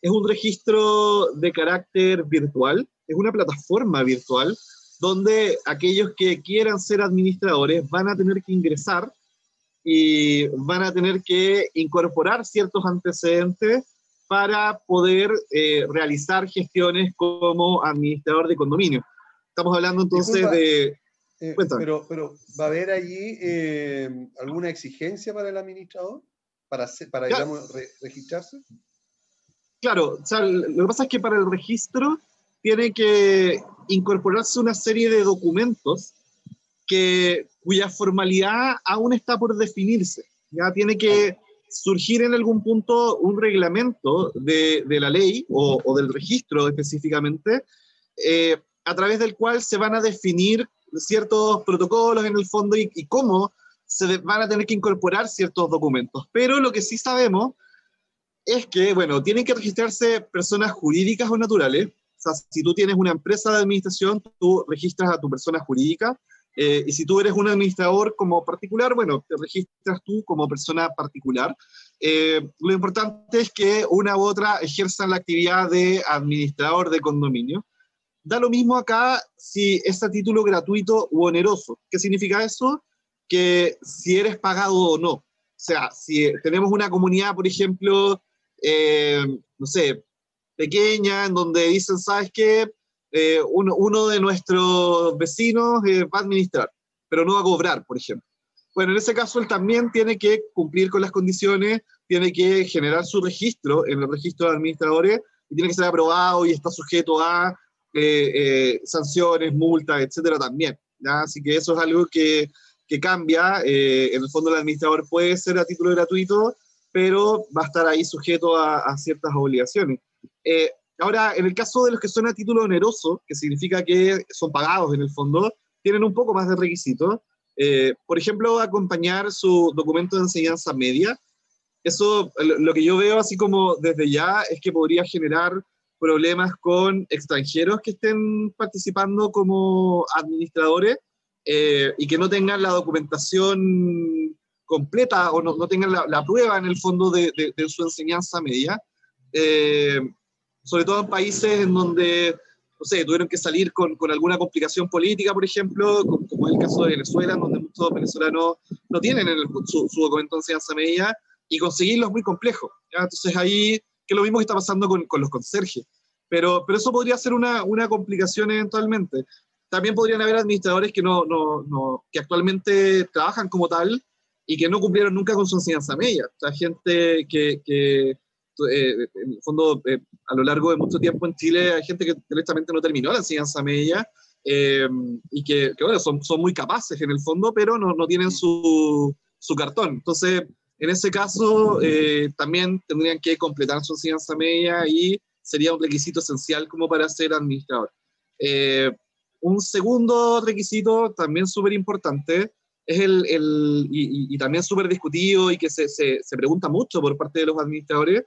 es un registro de carácter virtual, es una plataforma virtual donde aquellos que quieran ser administradores van a tener que ingresar y van a tener que incorporar ciertos antecedentes para poder eh, realizar gestiones como administrador de condominio. Estamos hablando entonces de... Eh, pero, pero, ¿va a haber allí eh, alguna exigencia para el administrador para, para digamos, registrarse? Claro, o sea, lo que pasa es que para el registro tiene que incorporarse una serie de documentos que, cuya formalidad aún está por definirse. Ya tiene que surgir en algún punto un reglamento de, la ley o, o, del registro específicamente, eh, a través del cual se van a definir ciertos protocolos en el fondo y, y cómo se van a tener que incorporar ciertos documentos. Pero lo que sí sabemos es que, bueno, tienen que registrarse personas jurídicas o naturales. O sea, si tú tienes una empresa de administración, tú registras a tu persona jurídica. Eh, y si tú eres un administrador como particular, bueno, te registras tú como persona particular. Eh, lo importante es que una u otra ejerzan la actividad de administrador de condominio. Da lo mismo acá si es a título gratuito u oneroso. ¿Qué significa eso? Que si eres pagado o no. O sea, si tenemos una comunidad, por ejemplo, eh, no sé, pequeña, en donde dicen, ¿sabes qué? Eh, uno, uno, de nuestros vecinos eh, va a administrar, pero no va a cobrar, por ejemplo. Bueno, en ese caso él también tiene que cumplir con las condiciones, tiene que generar su registro en el registro de administradores y tiene que ser aprobado y está sujeto a sanciones, multas, etcétera también. ¿ya? Así que eso es algo que, que cambia. en el fondo el administrador puede ser a título gratuito, pero va a estar ahí sujeto a, ciertas obligaciones. Eh, ahora, en el caso de los que son a título oneroso, que significa que son pagados en el fondo, tienen un poco más de requisitos. Eh, por ejemplo, acompañar su documento de enseñanza media. Eso, lo que yo veo así como desde ya, es que podría generar problemas con extranjeros que estén participando como administradores eh, y que no tengan la documentación completa o no, no tengan la, prueba en el fondo de, de, su enseñanza media, eh, sobre todo en países en donde, no sé, tuvieron que salir con, con alguna complicación política, por ejemplo, como, es el caso de Venezuela, donde muchos venezolanos no tienen su, su, documento de enseñanza media y conseguirlo es muy complejo. Entonces ahí, que es lo mismo que está pasando con, con los conserjes. Pero, pero eso podría ser una, una complicación eventualmente. También podrían haber administradores que, no, no, no, que actualmente trabajan como tal y que no cumplieron nunca con su enseñanza media. O sea, gente que, que eh, en el fondo, eh, a lo largo de mucho tiempo en Chile hay gente que directamente no terminó la enseñanza media eh, y que, que, bueno, son, son muy capaces en el fondo, pero no, no tienen su, su cartón. Entonces, en ese caso, también tendrían que completar su enseñanza media y sería un requisito esencial como para ser administrador. un segundo requisito, también súper importante, es el, el y, y, también súper discutido y que se, se, se, pregunta mucho por parte de los administradores,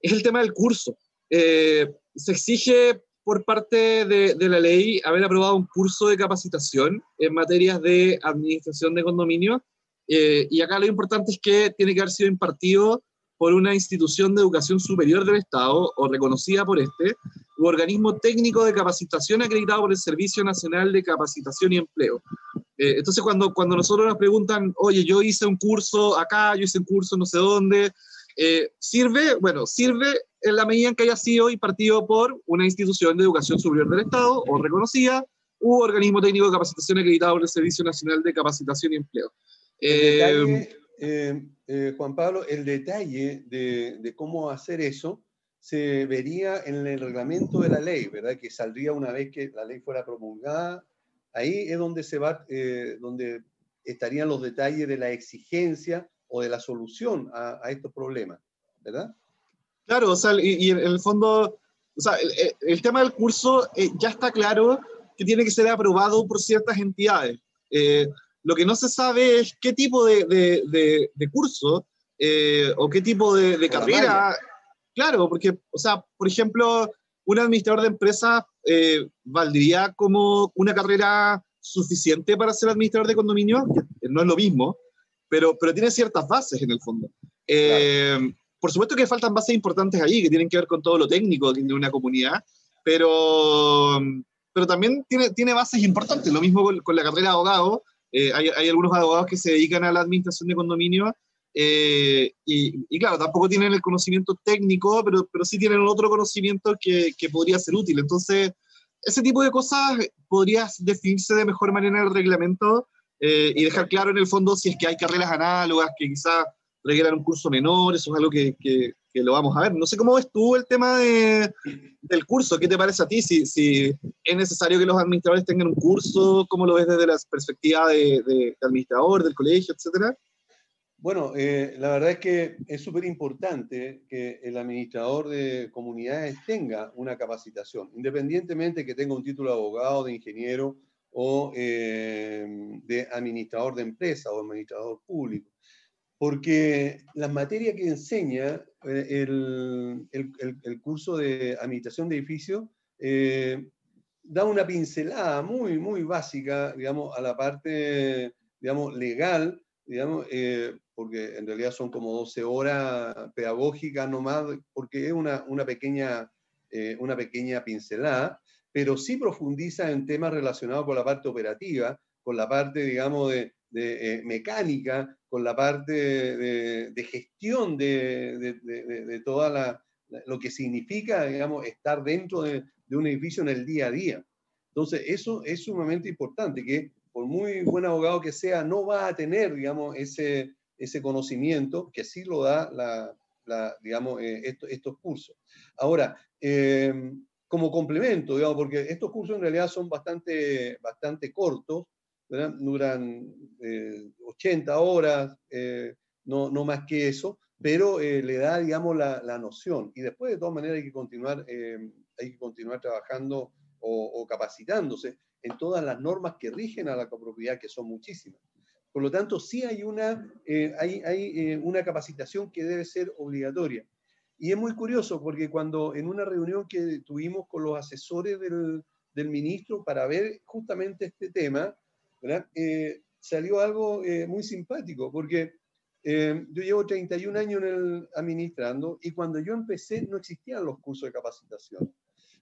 es el tema del curso. Eh, se exige por parte de, de, la ley haber aprobado un curso de capacitación en materias de administración de condominio, eh, y acá lo importante es que tiene que haber sido impartido por una institución de educación superior del Estado o reconocida por este, u organismo técnico de capacitación acreditado por el Servicio Nacional de Capacitación y Empleo. Eh, entonces, cuando, cuando nosotros nos preguntan, oye, yo hice un curso acá, yo hice un curso no sé dónde, eh, sirve, bueno, sirve en la medida en que haya sido impartido por una institución de educación superior del Estado o reconocida, u organismo técnico de capacitación acreditado por el Servicio Nacional de Capacitación y Empleo. Eh, eh, eh, Juan Pablo, el detalle de, cómo hacer eso se vería en el reglamento de la ley, ¿verdad? Que saldría una vez que la ley fuera promulgada. Ahí es donde se va, eh, donde estarían los detalles de la exigencia o de la solución a, a estos problemas, ¿verdad? Claro, o sea, y, en el fondo, o sea, el, tema del curso ya está claro que tiene que ser aprobado por ciertas entidades. Lo que no se sabe es qué tipo de, de, de, de curso eh, o qué tipo de, carrera. Claro, porque, o sea, por ejemplo, un administrador de empresas eh, valdría como una carrera suficiente para ser administrador de condominio, no es lo mismo, pero, pero tiene ciertas bases en el fondo. Eh, claro. Por supuesto que faltan bases importantes ahí, que tienen que ver con todo lo técnico de una comunidad, pero, pero también tiene, tiene bases importantes. Lo mismo con, con la carrera de abogado, eh, hay, hay, algunos abogados que se dedican a la administración de condominio eh, y, y, claro, tampoco tienen el conocimiento técnico, pero, pero sí tienen otro conocimiento que, que, podría ser útil. Entonces, ese tipo de cosas podría definirse de mejor manera en el reglamento eh, y dejar claro en el fondo si es que hay carreras análogas que quizás requieran un curso menor, eso es algo que, que, que, lo vamos a ver. No sé cómo ves tú el tema de, del curso, ¿qué te parece a ti? Si, si, es necesario que los administradores tengan un curso, ¿cómo lo ves desde la perspectiva de, administrador, del colegio, etcétera? Bueno, eh, la verdad es que es súper importante que el administrador de comunidades tenga una capacitación, independientemente que tenga un título de abogado, de ingeniero o eh, de administrador de empresa o administrador público porque las materias que enseña eh, el, el, el, el curso de administración de edificios eh, da una pincelada muy, muy básica, digamos, a la parte, digamos, legal, digamos, eh, porque en realidad son como 12 horas pedagógicas nomás, porque es una, una, pequeña, eh, una pequeña pincelada, pero sí profundiza en temas relacionados con la parte operativa, con la parte, digamos, de, de eh, mecánica, con la parte de, de gestión de, de toda la, lo que significa, digamos, estar dentro de, un edificio en el día a día. Entonces, eso es sumamente importante, que por muy buen abogado que sea, no va a tener, digamos, ese, ese conocimiento que sí lo da, la, la digamos, eh, esto, estos cursos. Ahora, eh, como complemento, digamos, porque estos cursos en realidad son bastante, bastante cortos, ¿verdad? duran eh, 80 horas, eh, no, no, más que eso, pero eh, le da, digamos, la, la, noción. Y después, de todas maneras, hay que continuar, eh, hay que continuar trabajando o, o, capacitándose en todas las normas que rigen a la copropiedad, que son muchísimas. Por lo tanto, sí hay una, hay, hay una capacitación que debe ser obligatoria. Y es muy curioso porque cuando en una reunión que tuvimos con los asesores del, del ministro para ver justamente este tema, eh, salió algo eh, muy simpático, porque eh, yo llevo 31 años en el, administrando y cuando yo empecé no existían los cursos de capacitación.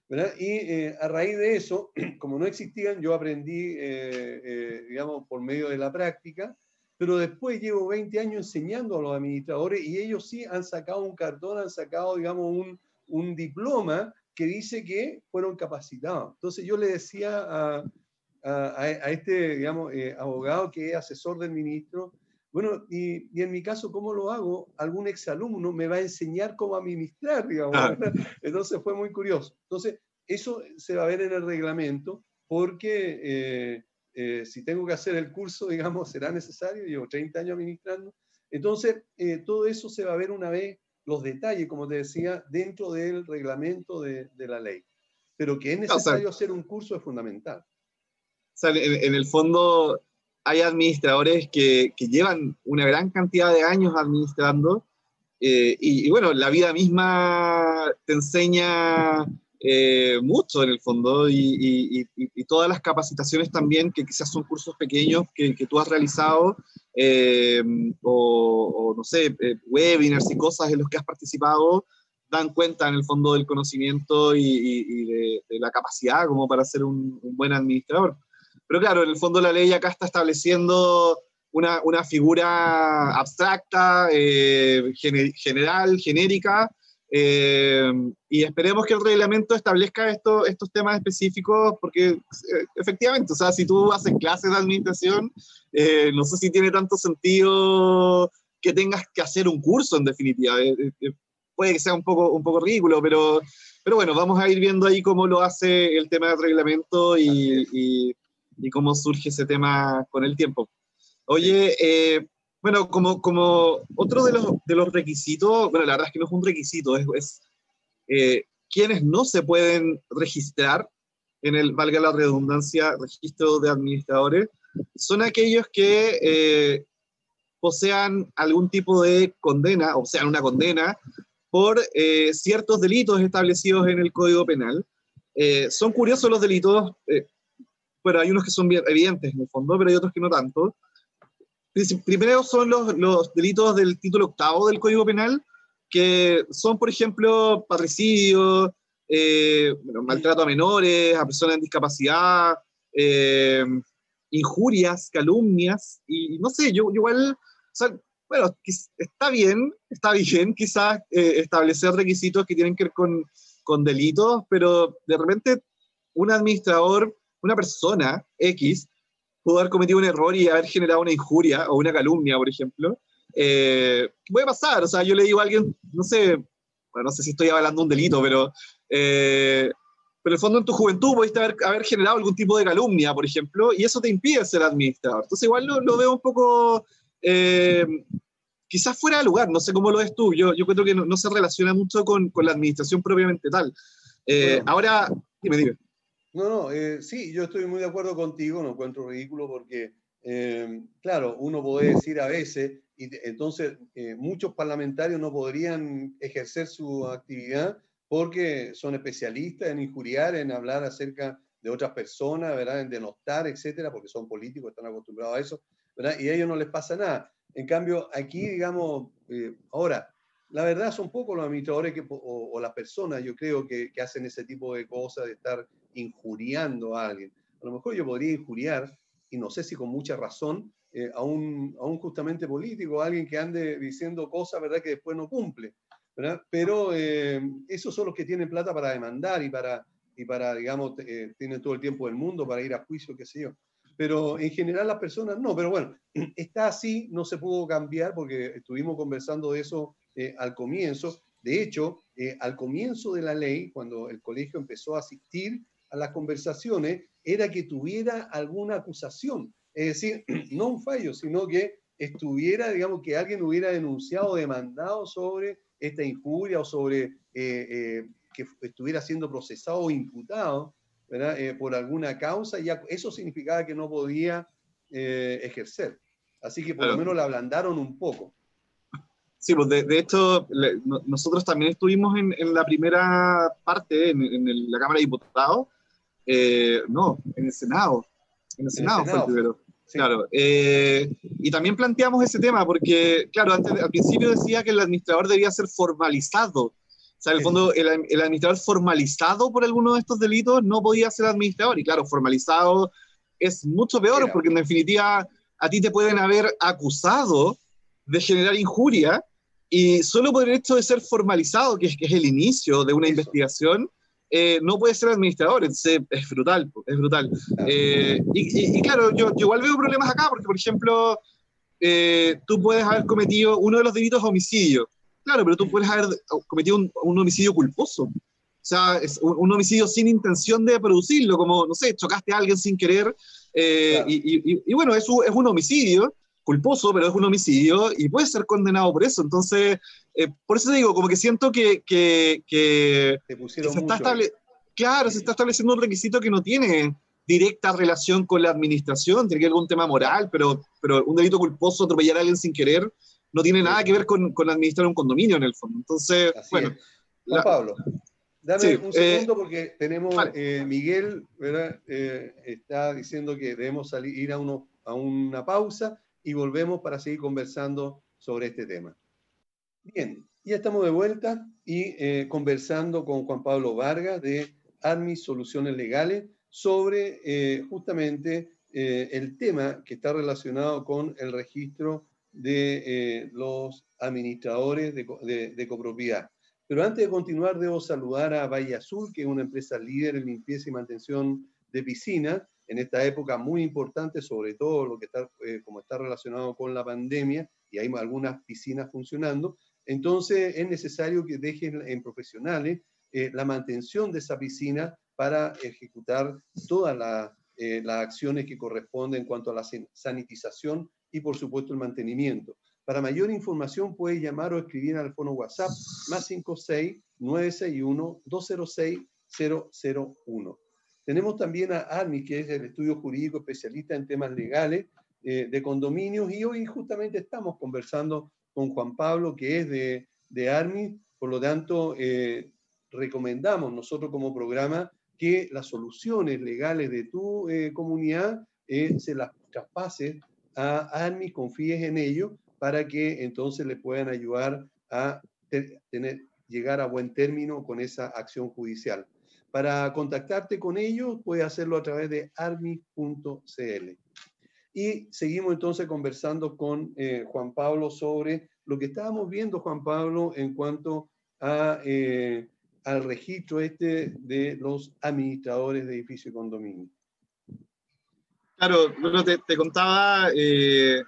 ¿verdad? Y eh, a raíz de eso, como no existían, yo aprendí, digamos, por medio de la práctica, pero después llevo 20 años enseñando a los administradores y ellos sí han sacado un cartón, han sacado, digamos, un, un diploma que dice que fueron capacitados. Entonces yo le decía a, a, a este, digamos, eh, abogado que es asesor del ministro, bueno, y, y, en mi caso, ¿cómo lo hago? Algún exalumno me va a enseñar cómo administrar, digamos. Ah. Entonces fue muy curioso. Entonces, eso se va a ver en el reglamento porque eh, eh, si tengo que hacer el curso, digamos, será necesario, llevo 30 años administrando. Entonces, eh, todo eso se va a ver una vez, los detalles, como te decía, dentro del reglamento de, de la ley. Pero que es necesario hacer un curso es fundamental. Sea, en, en el fondo, hay administradores que, que, llevan una gran cantidad de años administrando eh, y, y, bueno, la vida misma te enseña eh, mucho en el fondo y, y, y, todas las capacitaciones también, que quizás son cursos pequeños que, que tú has realizado, eh, o, o, no sé, eh, webinars y cosas en los que has participado, dan cuenta en el fondo del conocimiento y, de, de, la capacidad como para ser un, un, buen administrador. Pero claro, en el fondo la ley acá está estableciendo una, una figura abstracta, eh, general, genérica, eh, y esperemos que el reglamento establezca esto, estos temas específicos, porque eh, efectivamente, o sea, si tú haces clases de administración, eh, no sé si tiene tanto sentido que tengas que hacer un curso en definitiva. Eh, eh, puede que sea un poco, un poco ridículo, pero, pero bueno, vamos a ir viendo ahí cómo lo hace el tema del reglamento y, y, y cómo surge ese tema con el tiempo. Oye, eh, bueno, como, como otro de los, de los requisitos, bueno, la verdad es que no es un requisito, es, es eh, quienes no se pueden registrar en el, valga la redundancia, registro de administradores, son aquellos que eh, posean algún tipo de condena, o sea, una condena, por eh, ciertos delitos establecidos en el Código Penal. Eh, son curiosos los delitos, eh, bueno, hay unos que son bien evidentes en el fondo, pero hay otros que no tanto. Primero son los, los, delitos del título octavo del Código Penal, que son, por ejemplo, parricidio, eh, bueno, maltrato a menores, a personas en discapacidad, eh, injurias, calumnias, y no sé, yo, yo igual, o sea, bueno, está bien, está bien quizás eh, establecer requisitos que tienen que ver con, con delitos, pero de repente un administrador, una persona X, pudo haber cometido un error y haber generado una injuria o una calumnia, por ejemplo, eh, puede pasar. O sea, yo le digo a alguien, no sé, bueno, no sé si estoy hablando un delito, pero, eh, pero en el fondo en tu juventud pudiste haber, haber, generado algún tipo de calumnia, por ejemplo, y eso te impide ser administrador. Entonces, igual lo, lo veo un poco. Eh, quizás fuera de lugar, no sé cómo lo ves tú, yo, yo creo que no, no se relaciona mucho con, con, la administración propiamente tal. Eh, bueno, ahora, dime, dime. No, no, eh, sí, yo estoy muy de acuerdo contigo, no encuentro ridículo porque, eh, claro, uno puede decir a veces, y entonces eh, muchos parlamentarios no podrían ejercer su actividad porque son especialistas en injuriar, en hablar acerca de otras personas, ¿verdad? en denostar, etcétera, porque son políticos, están acostumbrados a eso, ¿verdad? y a ellos no les pasa nada. En cambio, aquí, digamos, ahora, la verdad son pocos los administradores que, o, o, las personas, yo creo, que, que hacen ese tipo de cosas, de estar injuriando a alguien. A lo mejor yo podría injuriar, y no sé si con mucha razón, eh, a, un, a, un, justamente político, a alguien que ande diciendo cosas, ¿verdad?, que después no cumple, ¿verdad? Pero eh, esos son los que tienen plata para demandar y para, y para digamos, eh, tienen todo el tiempo del mundo para ir a juicio, qué sé yo. Pero en general las personas no, pero bueno, está así, no se pudo cambiar porque estuvimos conversando de eso eh, al comienzo. De hecho, al comienzo de la ley, cuando el colegio empezó a asistir a las conversaciones, era que tuviera alguna acusación es decir, no un fallo, sino que estuviera, digamos, que alguien hubiera denunciado, demandado sobre esta injuria o sobre eh, eh, que estuviera siendo procesado o imputado eh, por alguna causa, ya eso significaba que no podía eh, ejercer. Así que por claro. lo menos la ablandaron un poco. Sí, pues de, de hecho, le, no, nosotros también estuvimos en, en, la primera parte, en, en el, la Cámara de Diputados, no, en el Senado, en el Senado, en el Senado. fue el primero. Sí. Claro. Eh, y también planteamos ese tema porque, claro, antes, al principio decía que el administrador debía ser formalizado. O sea, en el fondo, el, el, administrador formalizado por alguno de estos delitos no podía ser administrador. Y claro, formalizado es mucho peor Mira. porque en definitiva a ti te pueden haber acusado de generar injuria y solo por el hecho de ser formalizado, que es, que es el inicio de una investigación, eh, no puede ser administrador, es, es brutal, es brutal. Eh, y, claro, yo, igual veo problemas acá, porque por ejemplo, eh, tú puedes haber cometido uno de los delitos de homicidio, claro, pero tú puedes haber cometido un, homicidio culposo. O sea, es un, homicidio sin intención de producirlo, como, no sé, chocaste a alguien sin querer, y, y, bueno, es un homicidio, culposo, pero es un homicidio y puede ser condenado por eso. Entonces, eh, por eso digo, como que siento que, que, que, se está claro, se está estableciendo un requisito que no tiene directa relación con la administración, tiene que con un tema moral, pero, pero un delito culposo, atropellar a alguien sin querer, no tiene nada que ver con, con administrar un condominio en el fondo. Entonces, bueno. Pablo, dame un eh, segundo porque tenemos, eh, Miguel, ¿verdad? está diciendo que debemos salir, ir a, uno, a una pausa y volvemos para seguir conversando sobre este tema. Bien, ya estamos de vuelta y eh, conversando con Juan Pablo Vargas de Armis Soluciones Legales sobre eh, justamente eh, el tema que está relacionado con el registro de los administradores de, de, copropiedad. Pero antes de continuar, debo saludar a Valle Azul, que es una empresa líder en limpieza y mantención de piscinas, en esta época muy importante, sobre todo lo que está, eh, como está relacionado con la pandemia, y hay algunas piscinas funcionando, entonces es necesario que dejen en profesionales eh, la mantención de esa piscina para ejecutar todas eh, las acciones que corresponden en cuanto a la sanitización y por supuesto el mantenimiento. Para mayor información puede llamar o escribir al fono WhatsApp más 56 961 206 001. Tenemos también a ARMI, que es el estudio jurídico especialista en temas legales eh, de condominios, y hoy justamente estamos conversando con Juan Pablo, que es de, de ARMI, por lo tanto, eh, recomendamos nosotros como programa que las soluciones legales de tu eh, comunidad se las traspases a ARMI, confíes en ellos, para que entonces le puedan ayudar a tener, llegar a buen término con esa acción judicial. Para contactarte con ellos, puedes hacerlo a través de armi.cl. Y seguimos entonces conversando con eh, Juan Pablo sobre lo que estábamos viendo, Juan Pablo, en cuanto a, eh, al registro este de los administradores de edificio y condominio. Claro, bueno, te, contaba eh,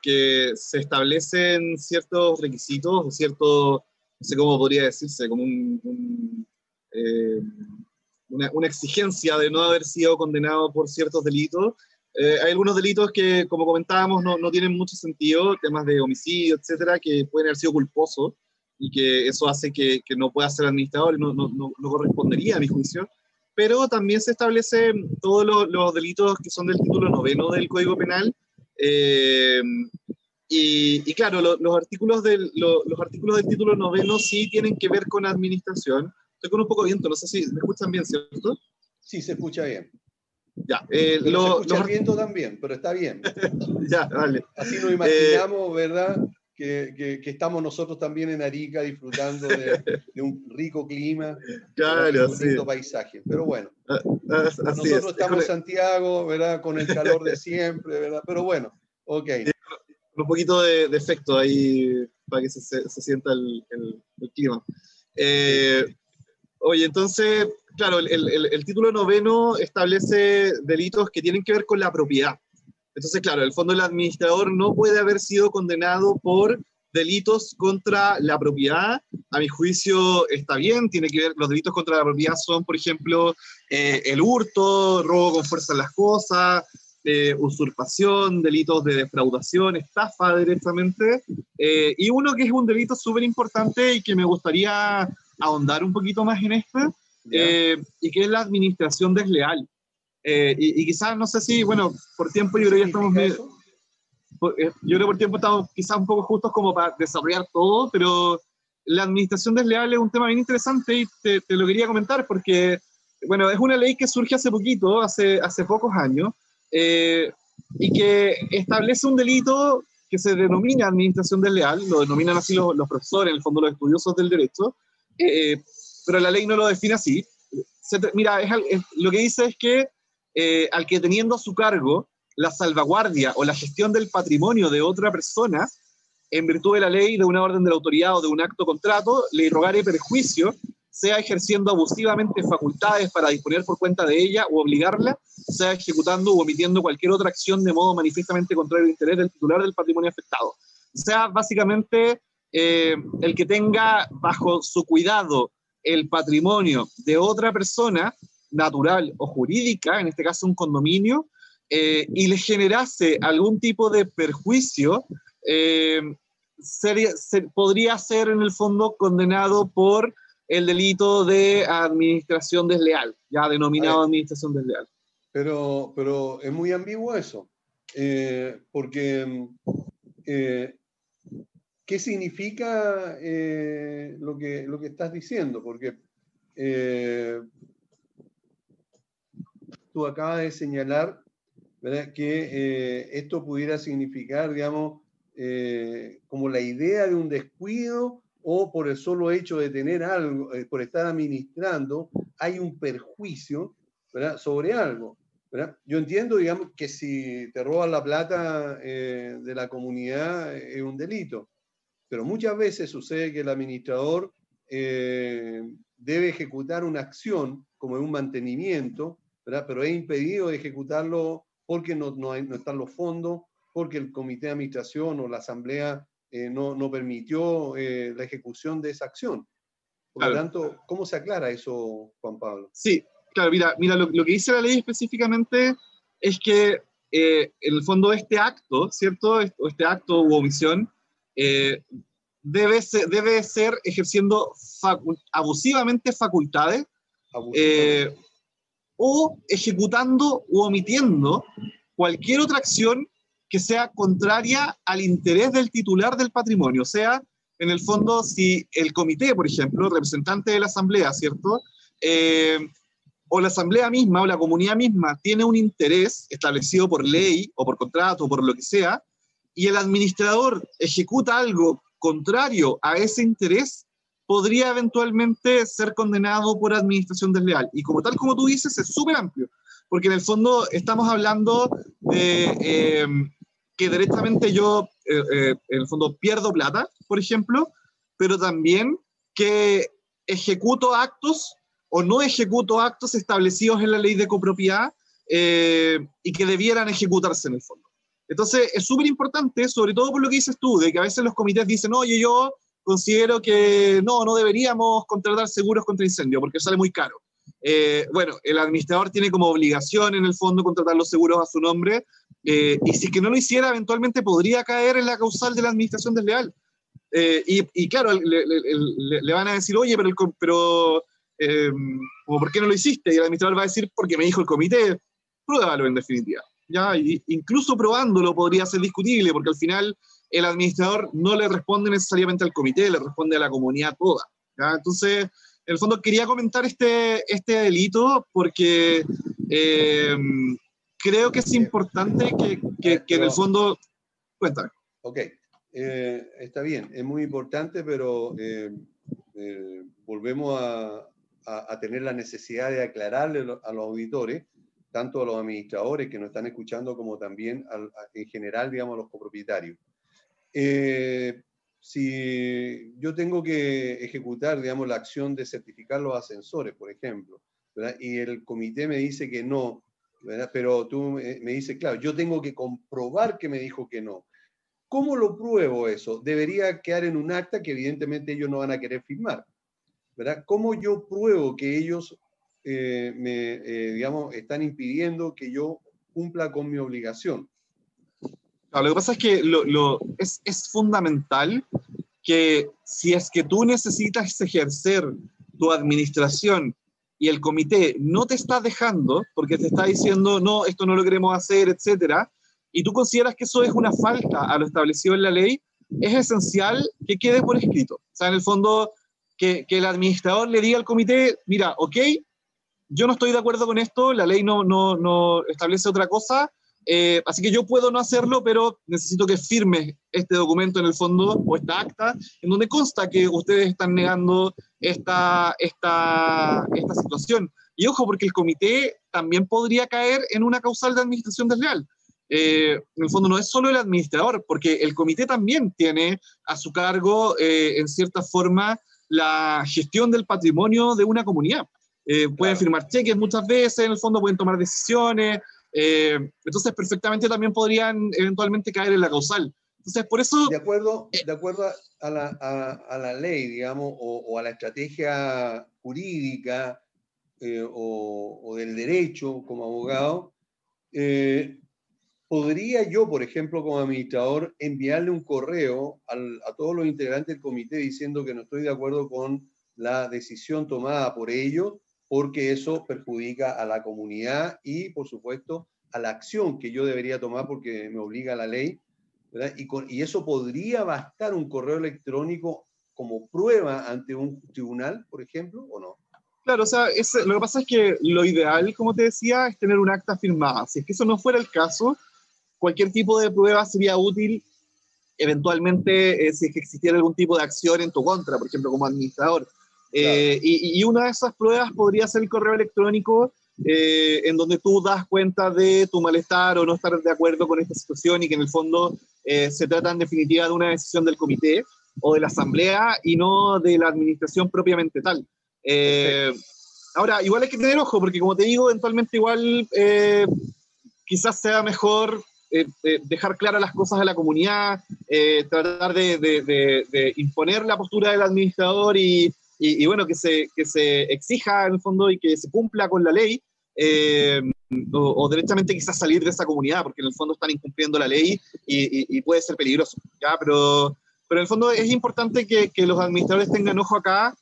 que se establecen ciertos requisitos, cierto, no sé cómo podría decirse, como un una, exigencia de no haber sido condenado por ciertos delitos. Eh, hay algunos delitos que, como comentábamos, no, no, tienen mucho sentido, temas de homicidio, etcétera, que pueden haber sido culposos y que eso hace que, que no pueda ser administrador no, no, no, correspondería a mi juicio. Pero también se establecen todos los, los, delitos que son del título noveno del Código Penal. Eh, y, y, claro, los, artículos del, los artículos del título noveno sí tienen que ver con administración, Estoy con un poco de viento, no sé si me escuchan bien, ¿cierto? Sí, se escucha bien. Ya, eh, lo, se escucha el viento también, pero está bien. ya. Así nos imaginamos, eh, ¿verdad? Que, que, estamos nosotros también en Arica disfrutando de, de un rico clima, claro, un lindo paisaje. Pero bueno, ah, ah, nosotros estamos en Santiago, ¿verdad? Con el calor de siempre, ¿verdad? Pero bueno, ok. Un poquito de, de efecto ahí para que se, se, sienta el, el, el clima. Eh, Oye, entonces, claro, el, título noveno establece delitos que tienen que ver con la propiedad. Entonces, claro, el fondo del administrador no puede haber sido condenado por delitos contra la propiedad. A mi juicio está bien, tiene que ver, los delitos contra la propiedad son, por ejemplo, eh, el hurto, robo con fuerza en las cosas, eh, usurpación, delitos de defraudación, estafa directamente, eh, y uno que es un delito súper importante y que me gustaría ahondar un poquito más en esta, eh, y que es la administración desleal. Eh, y, quizás, no sé si, bueno, por tiempo yo creo que ya estamos... Eh, yo creo por tiempo estamos quizás un poco justos como para desarrollar todo, pero la administración desleal es un tema bien interesante y te, te, lo quería comentar porque, bueno, es una ley que surge hace poquito, hace, hace pocos años, y que establece un delito que se denomina administración desleal, lo denominan así los, los profesores, en el fondo los estudiosos del derecho, eh, pero la ley no lo define así. mira, lo que dice es que eh, al que teniendo a su cargo la salvaguardia o la gestión del patrimonio de otra persona en virtud de la ley, de una orden de la autoridad o de un acto contrato, le rogare perjuicio, sea ejerciendo abusivamente facultades para disponer por cuenta de ella o obligarla, sea ejecutando u omitiendo cualquier otra acción de modo manifiestamente contrario al interés del titular del patrimonio afectado. Sea básicamente eh, el que tenga bajo su cuidado el patrimonio de otra persona, natural o jurídica, en este caso un condominio, eh, y le generase algún tipo de perjuicio, eh, podría ser en el fondo condenado por el delito de administración desleal, ya denominado administración desleal. Pero, pero es muy ambiguo eso, eh, porque eh, ¿qué significa eh, lo, que, lo que estás diciendo? Porque tú acabas de señalar que esto pudiera significar, digamos, eh, como la idea de un descuido o por el solo hecho de tener algo, eh, por estar administrando, hay un perjuicio sobre algo. Yo entiendo, digamos, que si te roban la plata eh, de la comunidad es un delito, pero muchas veces sucede que el administrador debe ejecutar una acción como un mantenimiento, pero es impedido de ejecutarlo porque no, no, no están los fondos porque el comité de administración o la asamblea eh, no, no, permitió eh, la ejecución de esa acción. Por lo tanto, ¿cómo se aclara eso, Juan Pablo? Sí, claro, mira, mira lo, que dice la ley específicamente es que eh, en el fondo este acto, ¿cierto? Este acto u omisión debe, ser, debe ser ejerciendo abusivamente facultades o ejecutando u omitiendo cualquier otra acción que sea contraria al interés del titular del patrimonio. O sea, en el fondo, si el comité, por ejemplo, representante de la asamblea, ¿cierto? Eh, o la asamblea misma o la comunidad misma tiene un interés establecido por ley o por contrato o por lo que sea, y el administrador ejecuta algo contrario a ese interés, podría eventualmente ser condenado por administración desleal. Y como tal como tú dices, es súper amplio, porque en el fondo estamos hablando de eh, que directamente yo, eh, eh, en el fondo, pierdo plata, por ejemplo, pero también que ejecuto actos o no ejecuto actos establecidos en la ley de copropiedad y que debieran ejecutarse en el fondo. Entonces, es súper importante, sobre todo por lo que dices tú, de que a veces los comités dicen, oye, yo considero que no, no deberíamos contratar seguros contra incendio porque sale muy caro. bueno, el administrador tiene como obligación en el fondo contratar los seguros a su nombre, eh, y si que no lo hiciera, eventualmente podría caer en la causal de la administración desleal. Eh, y, claro, le, van a decir, oye, pero, pero em, ¿por qué no lo hiciste? Y el administrador va a decir, porque me dijo el comité, pruébalo en definitiva. ¿Ya? incluso probándolo podría ser discutible, porque al final el administrador no le responde necesariamente al comité, le responde a la comunidad toda. ¿ya? Entonces, en el fondo quería comentar este, este delito porque eh, creo que es importante que, que, en el fondo... Cuéntame. Ok, eh, está bien, es muy importante, pero eh, eh, volvemos a, a, tener la necesidad de aclararle a los auditores, tanto a los administradores que nos están escuchando, como también en general, digamos, a los copropietarios. si yo tengo que ejecutar, digamos, la acción de certificar los ascensores, por ejemplo, y el comité me dice que no, pero tú me dices, claro, yo tengo que comprobar que me dijo que no. ¿Cómo lo pruebo eso? Debería quedar en un acta que evidentemente ellos no van a querer firmar. ¿verdad? ¿Cómo yo pruebo que ellos eh, me, eh, digamos, están impidiendo que yo cumpla con mi obligación? lo que pasa es que es, es fundamental que si es que tú necesitas ejercer tu administración y el comité no te está dejando porque te está diciendo, no, esto no lo queremos hacer, etcétera, y tú consideras que eso es una falta a lo establecido en la ley, es esencial que quede por escrito. O sea, en el fondo, que, que el administrador le diga al comité, mira, ok, yo no estoy de acuerdo con esto, la ley no, establece otra cosa, eh, así que yo puedo no hacerlo, pero necesito que firme este documento en el fondo o esta acta en donde consta que ustedes están negando esta, esta, esta situación. Y ojo, porque el comité también podría caer en una causal de administración desleal. eh, en el fondo no es solo el administrador, porque el comité también tiene a su cargo, eh, en cierta forma, la gestión del patrimonio de una comunidad. Eh, pueden firmar cheques muchas veces, en el fondo pueden tomar decisiones, entonces perfectamente también podrían eventualmente caer en la causal. Entonces, por eso... De acuerdo, de acuerdo a, la, a, la ley, digamos, o, a la estrategia jurídica o, o, del derecho como abogado, eh, ¿Podría yo, por ejemplo, como administrador, enviarle un correo a todos los integrantes del comité diciendo que no estoy de acuerdo con la decisión tomada por ellos, porque eso perjudica a la comunidad y, por supuesto, a la acción que yo debería tomar porque me obliga la ley? Y, y eso podría bastar un correo electrónico como prueba ante un tribunal, por ejemplo, o no? Claro, o sea, lo que pasa es que lo ideal, como te decía, es tener un acta firmada. Si es que eso no fuera el caso, cualquier tipo de prueba sería útil eventualmente eh, si es que existiera algún tipo de acción en tu contra, por ejemplo, como administrador. Eh, y, una de esas pruebas podría ser el correo electrónico eh, en donde tú das cuenta de tu malestar o no estar de acuerdo con esta situación y que en el fondo se trata en definitiva de una decisión del comité o de la asamblea y no de la administración propiamente tal. ahora, igual hay que tener ojo porque como te digo, eventualmente igual quizás sea mejor eh, eh, dejar claras las cosas a la comunidad, eh, tratar de, imponer la postura del administrador y, bueno, que se, que se exija en el fondo y que se cumpla con la ley, o, derechamente quizás salir de esa comunidad, porque en el fondo están incumpliendo la ley y, puede ser peligroso, ¿ya? Pero, pero en el fondo es importante que, que los administradores tengan ojo acá,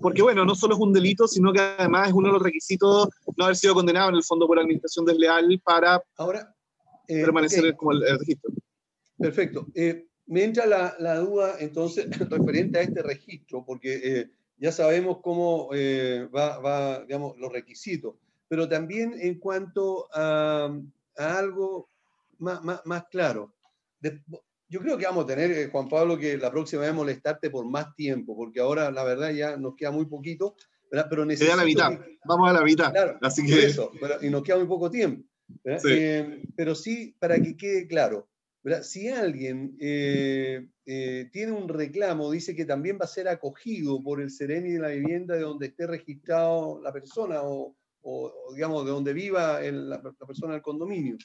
porque bueno, no solo es un delito, sino que además es uno de los requisitos no haber sido condenado en el fondo por administración desleal para... Ahora, eh, permanecer como el, registro. Perfecto. Eh, me entra la, la, duda entonces referente a este registro, porque eh, ya sabemos cómo va, va, digamos, los requisitos, pero también en cuanto a, a algo más, más, más claro. yo creo que vamos a tener, Juan Pablo, que la próxima vez molestarte por más tiempo, porque ahora la verdad ya nos queda muy poquito, pero necesito... la mitad, vamos a la mitad. Claro, Así que... Eso, y nos queda muy poco tiempo. Eh, pero sí, para que quede claro, si alguien eh, eh, tiene un reclamo, dice que también va a ser acogido por el Sereni de la vivienda de donde esté registrado la persona o, digamos, de donde viva la, persona del condominio.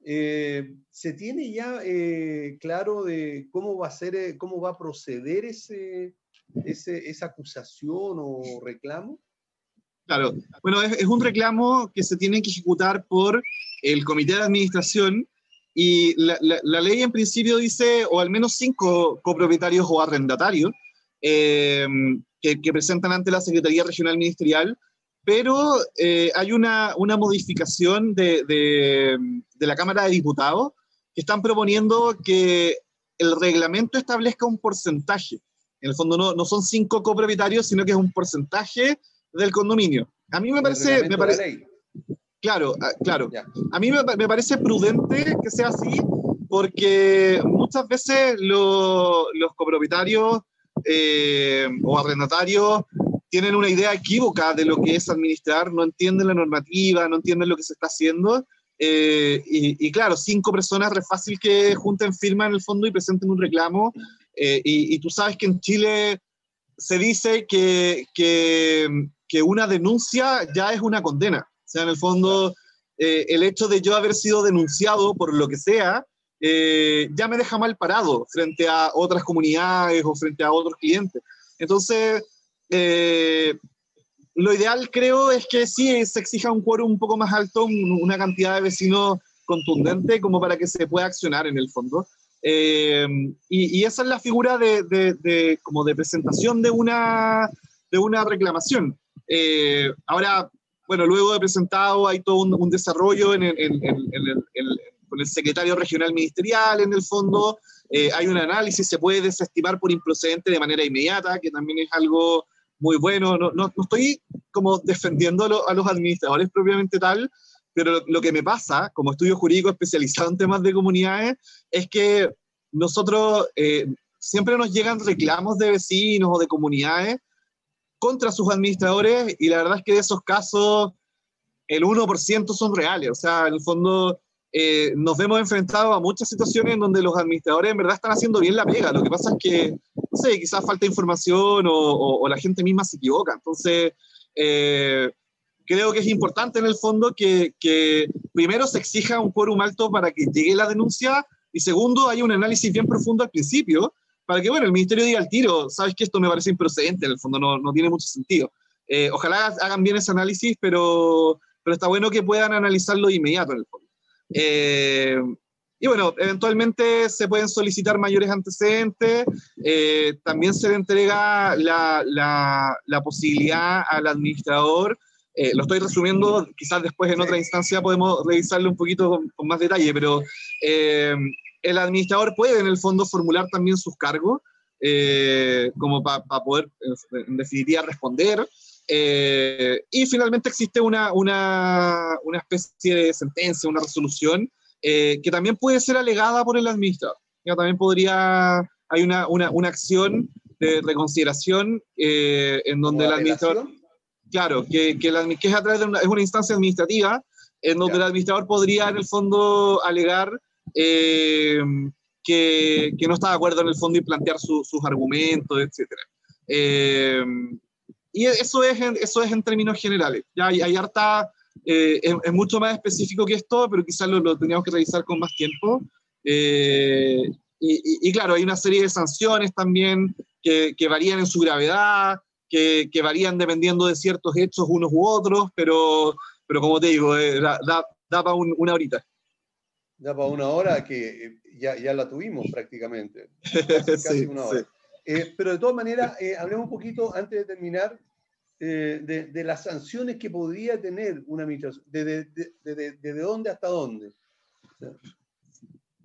¿Se tiene ya claro de cómo va a ser, cómo va a proceder ese, esa acusación o reclamo? Claro, bueno, es, un reclamo que se tiene que ejecutar por el comité de administración y la, ley en principio dice, o al menos cinco copropietarios o arrendatarios eh, que, presentan ante la Secretaría Regional Ministerial, pero eh, hay una, una modificación de, de, de la Cámara de Diputados que están proponiendo que el reglamento establezca un porcentaje. En el fondo no, no son cinco copropietarios, sino que es un porcentaje del condominio. A mí me parece... Me parece claro, ah, claro. A mí me, parece prudente que sea así porque muchas veces los copropietarios eh, o arrendatarios tienen una idea equívoca de lo que es administrar, no entienden la normativa, no entienden lo que se está haciendo. Eh, y, claro, cinco personas es fácil que junten firma en el fondo y presenten un reclamo. Eh, y, y, tú sabes que en Chile se dice que, que, que una denuncia ya es una condena. Sea, en el fondo, eh, el hecho de yo haber sido denunciado por lo que sea, eh, ya me deja mal parado frente a otras comunidades o frente a otros clientes. Entonces, eh, lo ideal creo es que sí se exija un quórum un poco más alto, una cantidad de vecinos contundente como para que se pueda accionar en el fondo. y, esa es la figura de, de, como de presentación de una, de una reclamación. Eh, ahora, bueno, luego de presentado hay todo un, desarrollo en con el secretario regional ministerial en el fondo, eh, hay un análisis, se puede desestimar por improcedente de manera inmediata, que también es algo muy bueno. No, no, estoy como defendiendo a, los administradores propiamente tal, pero lo que me pasa como estudio jurídico especializado en temas de comunidades es que nosotros eh, siempre nos llegan reclamos de vecinos o de comunidades contra sus administradores y la verdad es que de esos casos el 1% son reales. O sea, en el fondo eh, nos vemos enfrentados a muchas situaciones en donde los administradores en verdad están haciendo bien la pega. Lo que pasa es que, no sé, quizás falta información o, la gente misma se equivoca. Entonces, eh, creo que es importante en el fondo que, que, primero se exija un quórum alto para que llegue la denuncia y segundo, hay un análisis bien profundo al principio para que, bueno, el ministerio diga al tiro, sabes que esto me parece improcedente, en el fondo no, no tiene mucho sentido. Eh, ojalá hagan bien ese análisis, pero, pero está bueno que puedan analizarlo de inmediato en el fondo. Eh, y bueno, eventualmente se pueden solicitar mayores antecedentes. Eh, también se le entrega la, la, la posibilidad al administrador. Eh, lo estoy resumiendo, quizás después en otra instancia podemos revisarlo un poquito con, más detalle, pero el administrador puede en el fondo formular también sus cargos, como para poder en definitiva responder. Eh, y finalmente existe una, una, una, especie de sentencia, una resolución, eh, que también puede ser alegada por el administrador. Ya también podría, hay una, una, una acción de reconsideración eh, en donde el administrador... Claro, que, que, la, que es a través de una, es una instancia administrativa en donde el administrador podría en el fondo alegar que, que, no está de acuerdo en el fondo y plantear sus argumentos, etc. Eh, y eso es, eso es en términos generales. Ya hay, hay harta, eh, es, mucho más específico que esto, pero quizás lo, lo teníamos que revisar con más tiempo. Eh, y, y, claro, hay una serie de sanciones también que, que varían en su gravedad, que, que, varían dependiendo de ciertos hechos unos u otros, pero, pero como te digo, eh, da, da, para una horita. Da para una hora que ya, ya la tuvimos prácticamente. Casi, una hora. pero de todas maneras, hablemos un poquito antes de terminar eh, de, las sanciones que podría tener una administración, desde de, de, dónde hasta dónde.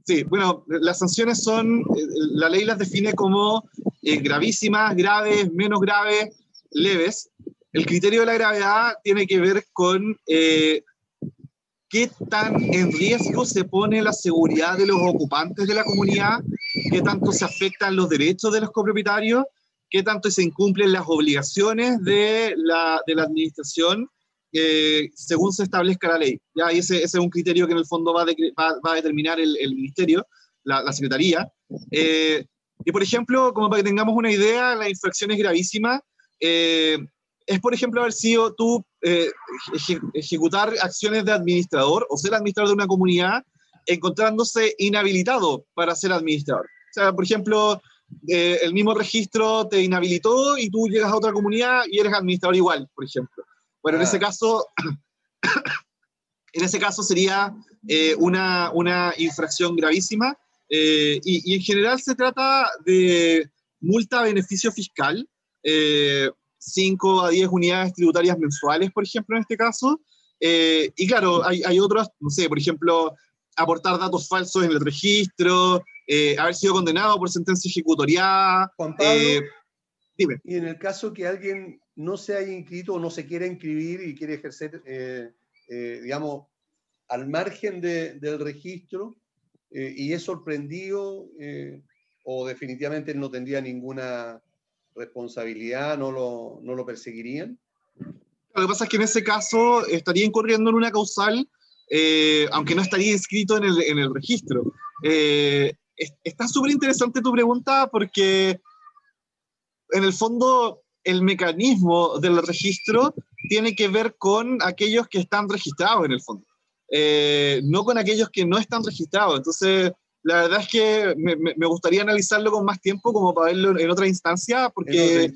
Sí, bueno, las sanciones son, eh, la ley las define como eh, gravísimas, graves, menos graves, leves. El criterio de la gravedad tiene que ver con qué tan en riesgo se pone la seguridad de los ocupantes de la comunidad, qué tanto se afectan los derechos de los copropietarios qué tanto se incumplen las obligaciones de la, de la administración eh, según se establezca la ley. ¿ya? Y ese, ese, es un criterio que en el fondo va, va, va a determinar el, el ministerio, la, la Secretaría. Eh, y por ejemplo, como para que tengamos una idea, la infracción es gravísima. Eh, es, por ejemplo, haber sido tú ejecutar acciones de administrador o ser administrador de una comunidad encontrándose inhabilitado para ser administrador. O sea, por ejemplo, eh, el mismo registro te inhabilitó y tú llegas a otra comunidad y eres administrador igual, por ejemplo. Bueno, en ese ah. caso, en ese caso sería eh, una, una, infracción gravísima eh, y, y, en general se trata de multa beneficio fiscal, 5 a 10 unidades tributarias mensuales, por ejemplo, en este caso. y claro, hay, hay otros, no sé, por ejemplo, aportar datos falsos en el registro, eh, haber sido condenado por sentencia ejecutorial. Juan Pablo, eh, dime. Y en el caso que alguien no se haya inscrito o no se quiera inscribir y quiere ejercer, eh, digamos, al margen de, del registro y es sorprendido o definitivamente no tendría ninguna responsabilidad, no lo, no lo perseguirían. Lo que pasa es que en ese caso estaría incurriendo en una causal, aunque no estaría inscrito en el, en el registro. Eh, está súper interesante tu pregunta porque en el fondo el mecanismo del registro tiene que ver con aquellos que están registrados en el fondo, eh, no con aquellos que no están registrados. Entonces, la verdad es que me, me, gustaría analizarlo con más tiempo como para verlo en otra instancia, porque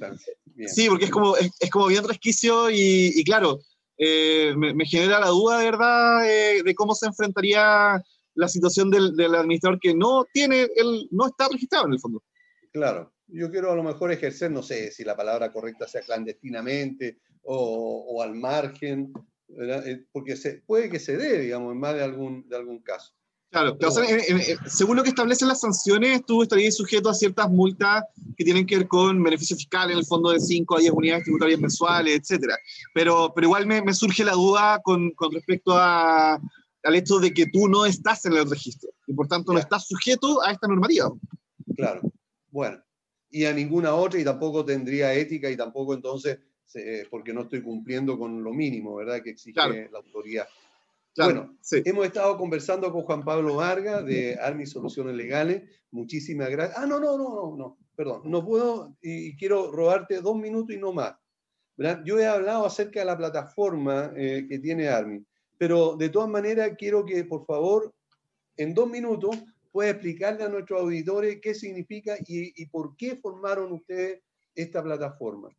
sí, porque es como, es, es como bien resquicio y, y claro, eh, me, me, genera la duda de verdad de, de cómo se enfrentaría la situación del, del, administrador que no tiene, él no está registrado en el fondo. Claro, yo quiero a lo mejor ejercer, no sé si la palabra correcta sea clandestinamente o, o al margen, ¿verdad? Eh, porque se, puede que se dé, digamos, en más de algún, de algún caso. Claro, según lo que establecen las sanciones, tú estarías sujeto a ciertas multas que tienen que ver con beneficio fiscal en el fondo de 5 a 10 unidades tributarias mensuales, etc. Pero, pero igual me, me surge la duda con, con respecto a, al hecho de que tú no estás en el registro y por tanto no estás sujeto a esta normativa. Claro, bueno, y a ninguna otra y tampoco tendría ética y tampoco entonces, porque no estoy cumpliendo con lo mínimo, ¿verdad? Que exige la autoridad. Bueno, hemos estado conversando con Juan Pablo Vargas de Armi Soluciones Legales. Muchísimas gracias. Ah, no, no, no, no, no, perdón. No puedo y, quiero robarte dos minutos y no más. Yo he hablado acerca de la plataforma eh, que tiene Armi, pero de todas maneras quiero que, por favor, en dos minutos pueda explicarle a nuestros auditores qué significa y, y por qué formaron ustedes esta plataforma.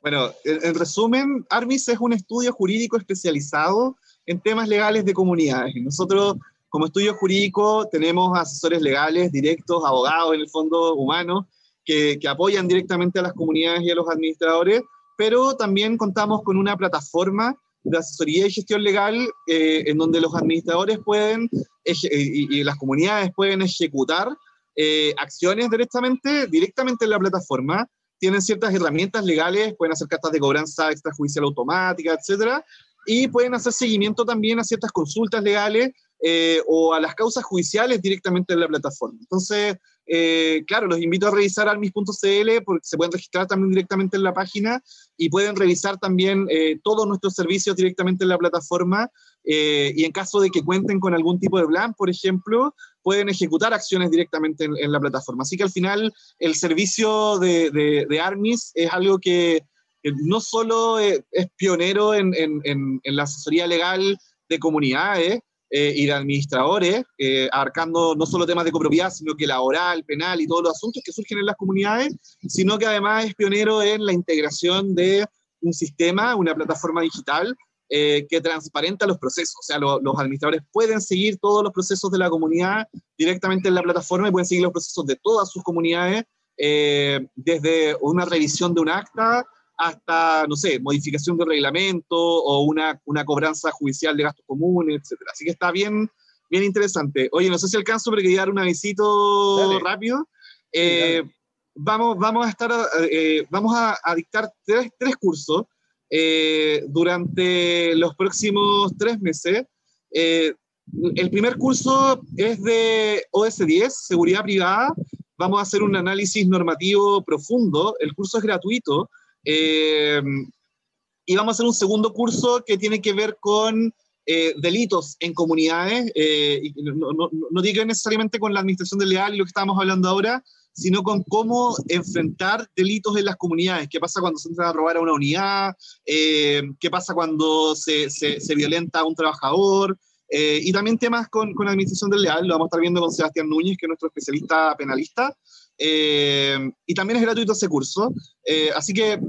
Bueno, en, resumen, Armis es un estudio jurídico especializado en temas legales de comunidades. Nosotros, como estudio jurídico, tenemos asesores legales directos, abogados en el fondo humanos, que, apoyan directamente a las comunidades y a los administradores, pero también contamos con una plataforma de asesoría y gestión legal eh, en donde los administradores pueden y, las comunidades pueden ejecutar eh, acciones directamente, directamente en la plataforma tienen ciertas herramientas legales, pueden hacer cartas de cobranza extrajudicial automática, etcétera, y pueden hacer seguimiento también a ciertas consultas legales eh, o a las causas judiciales directamente en la plataforma. Entonces, eh, claro, los invito a revisar almis.cl porque se pueden registrar también directamente en la página y pueden revisar también eh, todos nuestros servicios directamente en la plataforma y en caso de que cuenten con algún tipo de plan, por ejemplo, pueden ejecutar acciones directamente en, la plataforma. Así que al final el servicio de, de, Armis es algo que, no solo es, pionero en, la asesoría legal de comunidades eh, y de administradores, eh, abarcando no solo temas de copropiedad, sino que laboral, penal y todos los asuntos que surgen en las comunidades, sino que además es pionero en la integración de un sistema, una plataforma digital eh, que transparenta los procesos. O sea, los administradores pueden seguir todos los procesos de la comunidad directamente en la plataforma y pueden seguir los procesos de todas sus comunidades, eh, desde una revisión de un acta hasta, no sé, modificación de reglamento o una, una cobranza judicial de gastos comunes, etc. Así que está bien, bien interesante. Oye, no sé si alcanzo, pero quería dar un avisito rápido. Eh, vamos, vamos a estar, vamos a, a dictar tres, tres cursos. Eh, durante los próximos tres meses. Eh, el primer curso es de OS10, Seguridad Privada. Vamos a hacer un análisis normativo profundo. El curso es gratuito. Eh, y vamos a hacer un segundo curso que tiene que ver con delitos en comunidades. no, no, no, tiene que ver necesariamente con la administración del leal y lo que estamos hablando ahora, sino con cómo enfrentar delitos en las comunidades. ¿Qué pasa cuando se entra a robar a una unidad? Eh, ¿Qué pasa cuando se, se, violenta a un trabajador? Eh, y también temas con, con administración del leal, lo vamos a estar viendo con Sebastián Núñez, que es nuestro especialista penalista. Eh, y también es gratuito ese curso. así que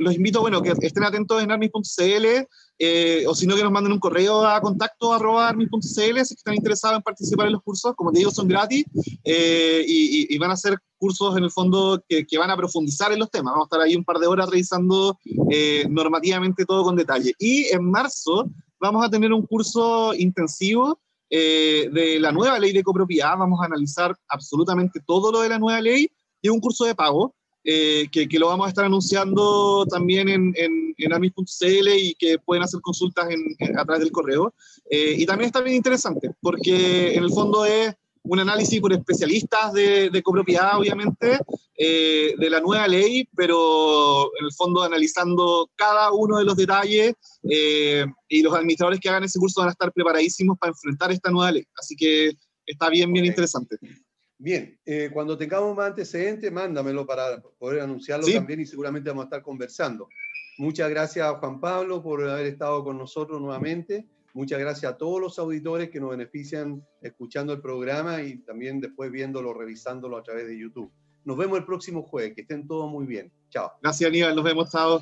los invito, bueno, que estén atentos en armis.cl eh, o si no que nos manden un correo a contacto arroba armi.cl si están interesados en participar en los cursos, como te digo, son gratis eh, y, van a ser cursos en el fondo que, van a profundizar en los temas. Vamos a estar ahí un par de horas revisando eh, normativamente todo con detalle. Y en marzo vamos a tener un curso intensivo de la nueva ley de copropiedad. Vamos a analizar absolutamente todo lo de la nueva ley y un curso de pago eh, que, lo vamos a estar anunciando también en, en, en amis.cl y que pueden hacer consultas a través del correo. Eh, y también está bien interesante, porque en el fondo es un análisis por especialistas de, de copropiedad, obviamente, eh, de la nueva ley, pero en el fondo analizando cada uno de los detalles y los administradores que hagan ese curso van a estar preparadísimos para enfrentar esta nueva ley. Así que está bien, bien interesante. Bien, eh, cuando tengamos más antecedentes, mándamelo para poder anunciarlo también y seguramente vamos a estar conversando. Muchas gracias Juan Pablo por haber estado con nosotros nuevamente. Muchas gracias a todos los auditores que nos benefician escuchando el programa y también después viéndolo, revisándolo a través de YouTube. Nos vemos el próximo jueves. Que estén todos muy bien. Chao. Gracias, Aníbal. Nos vemos. Chao.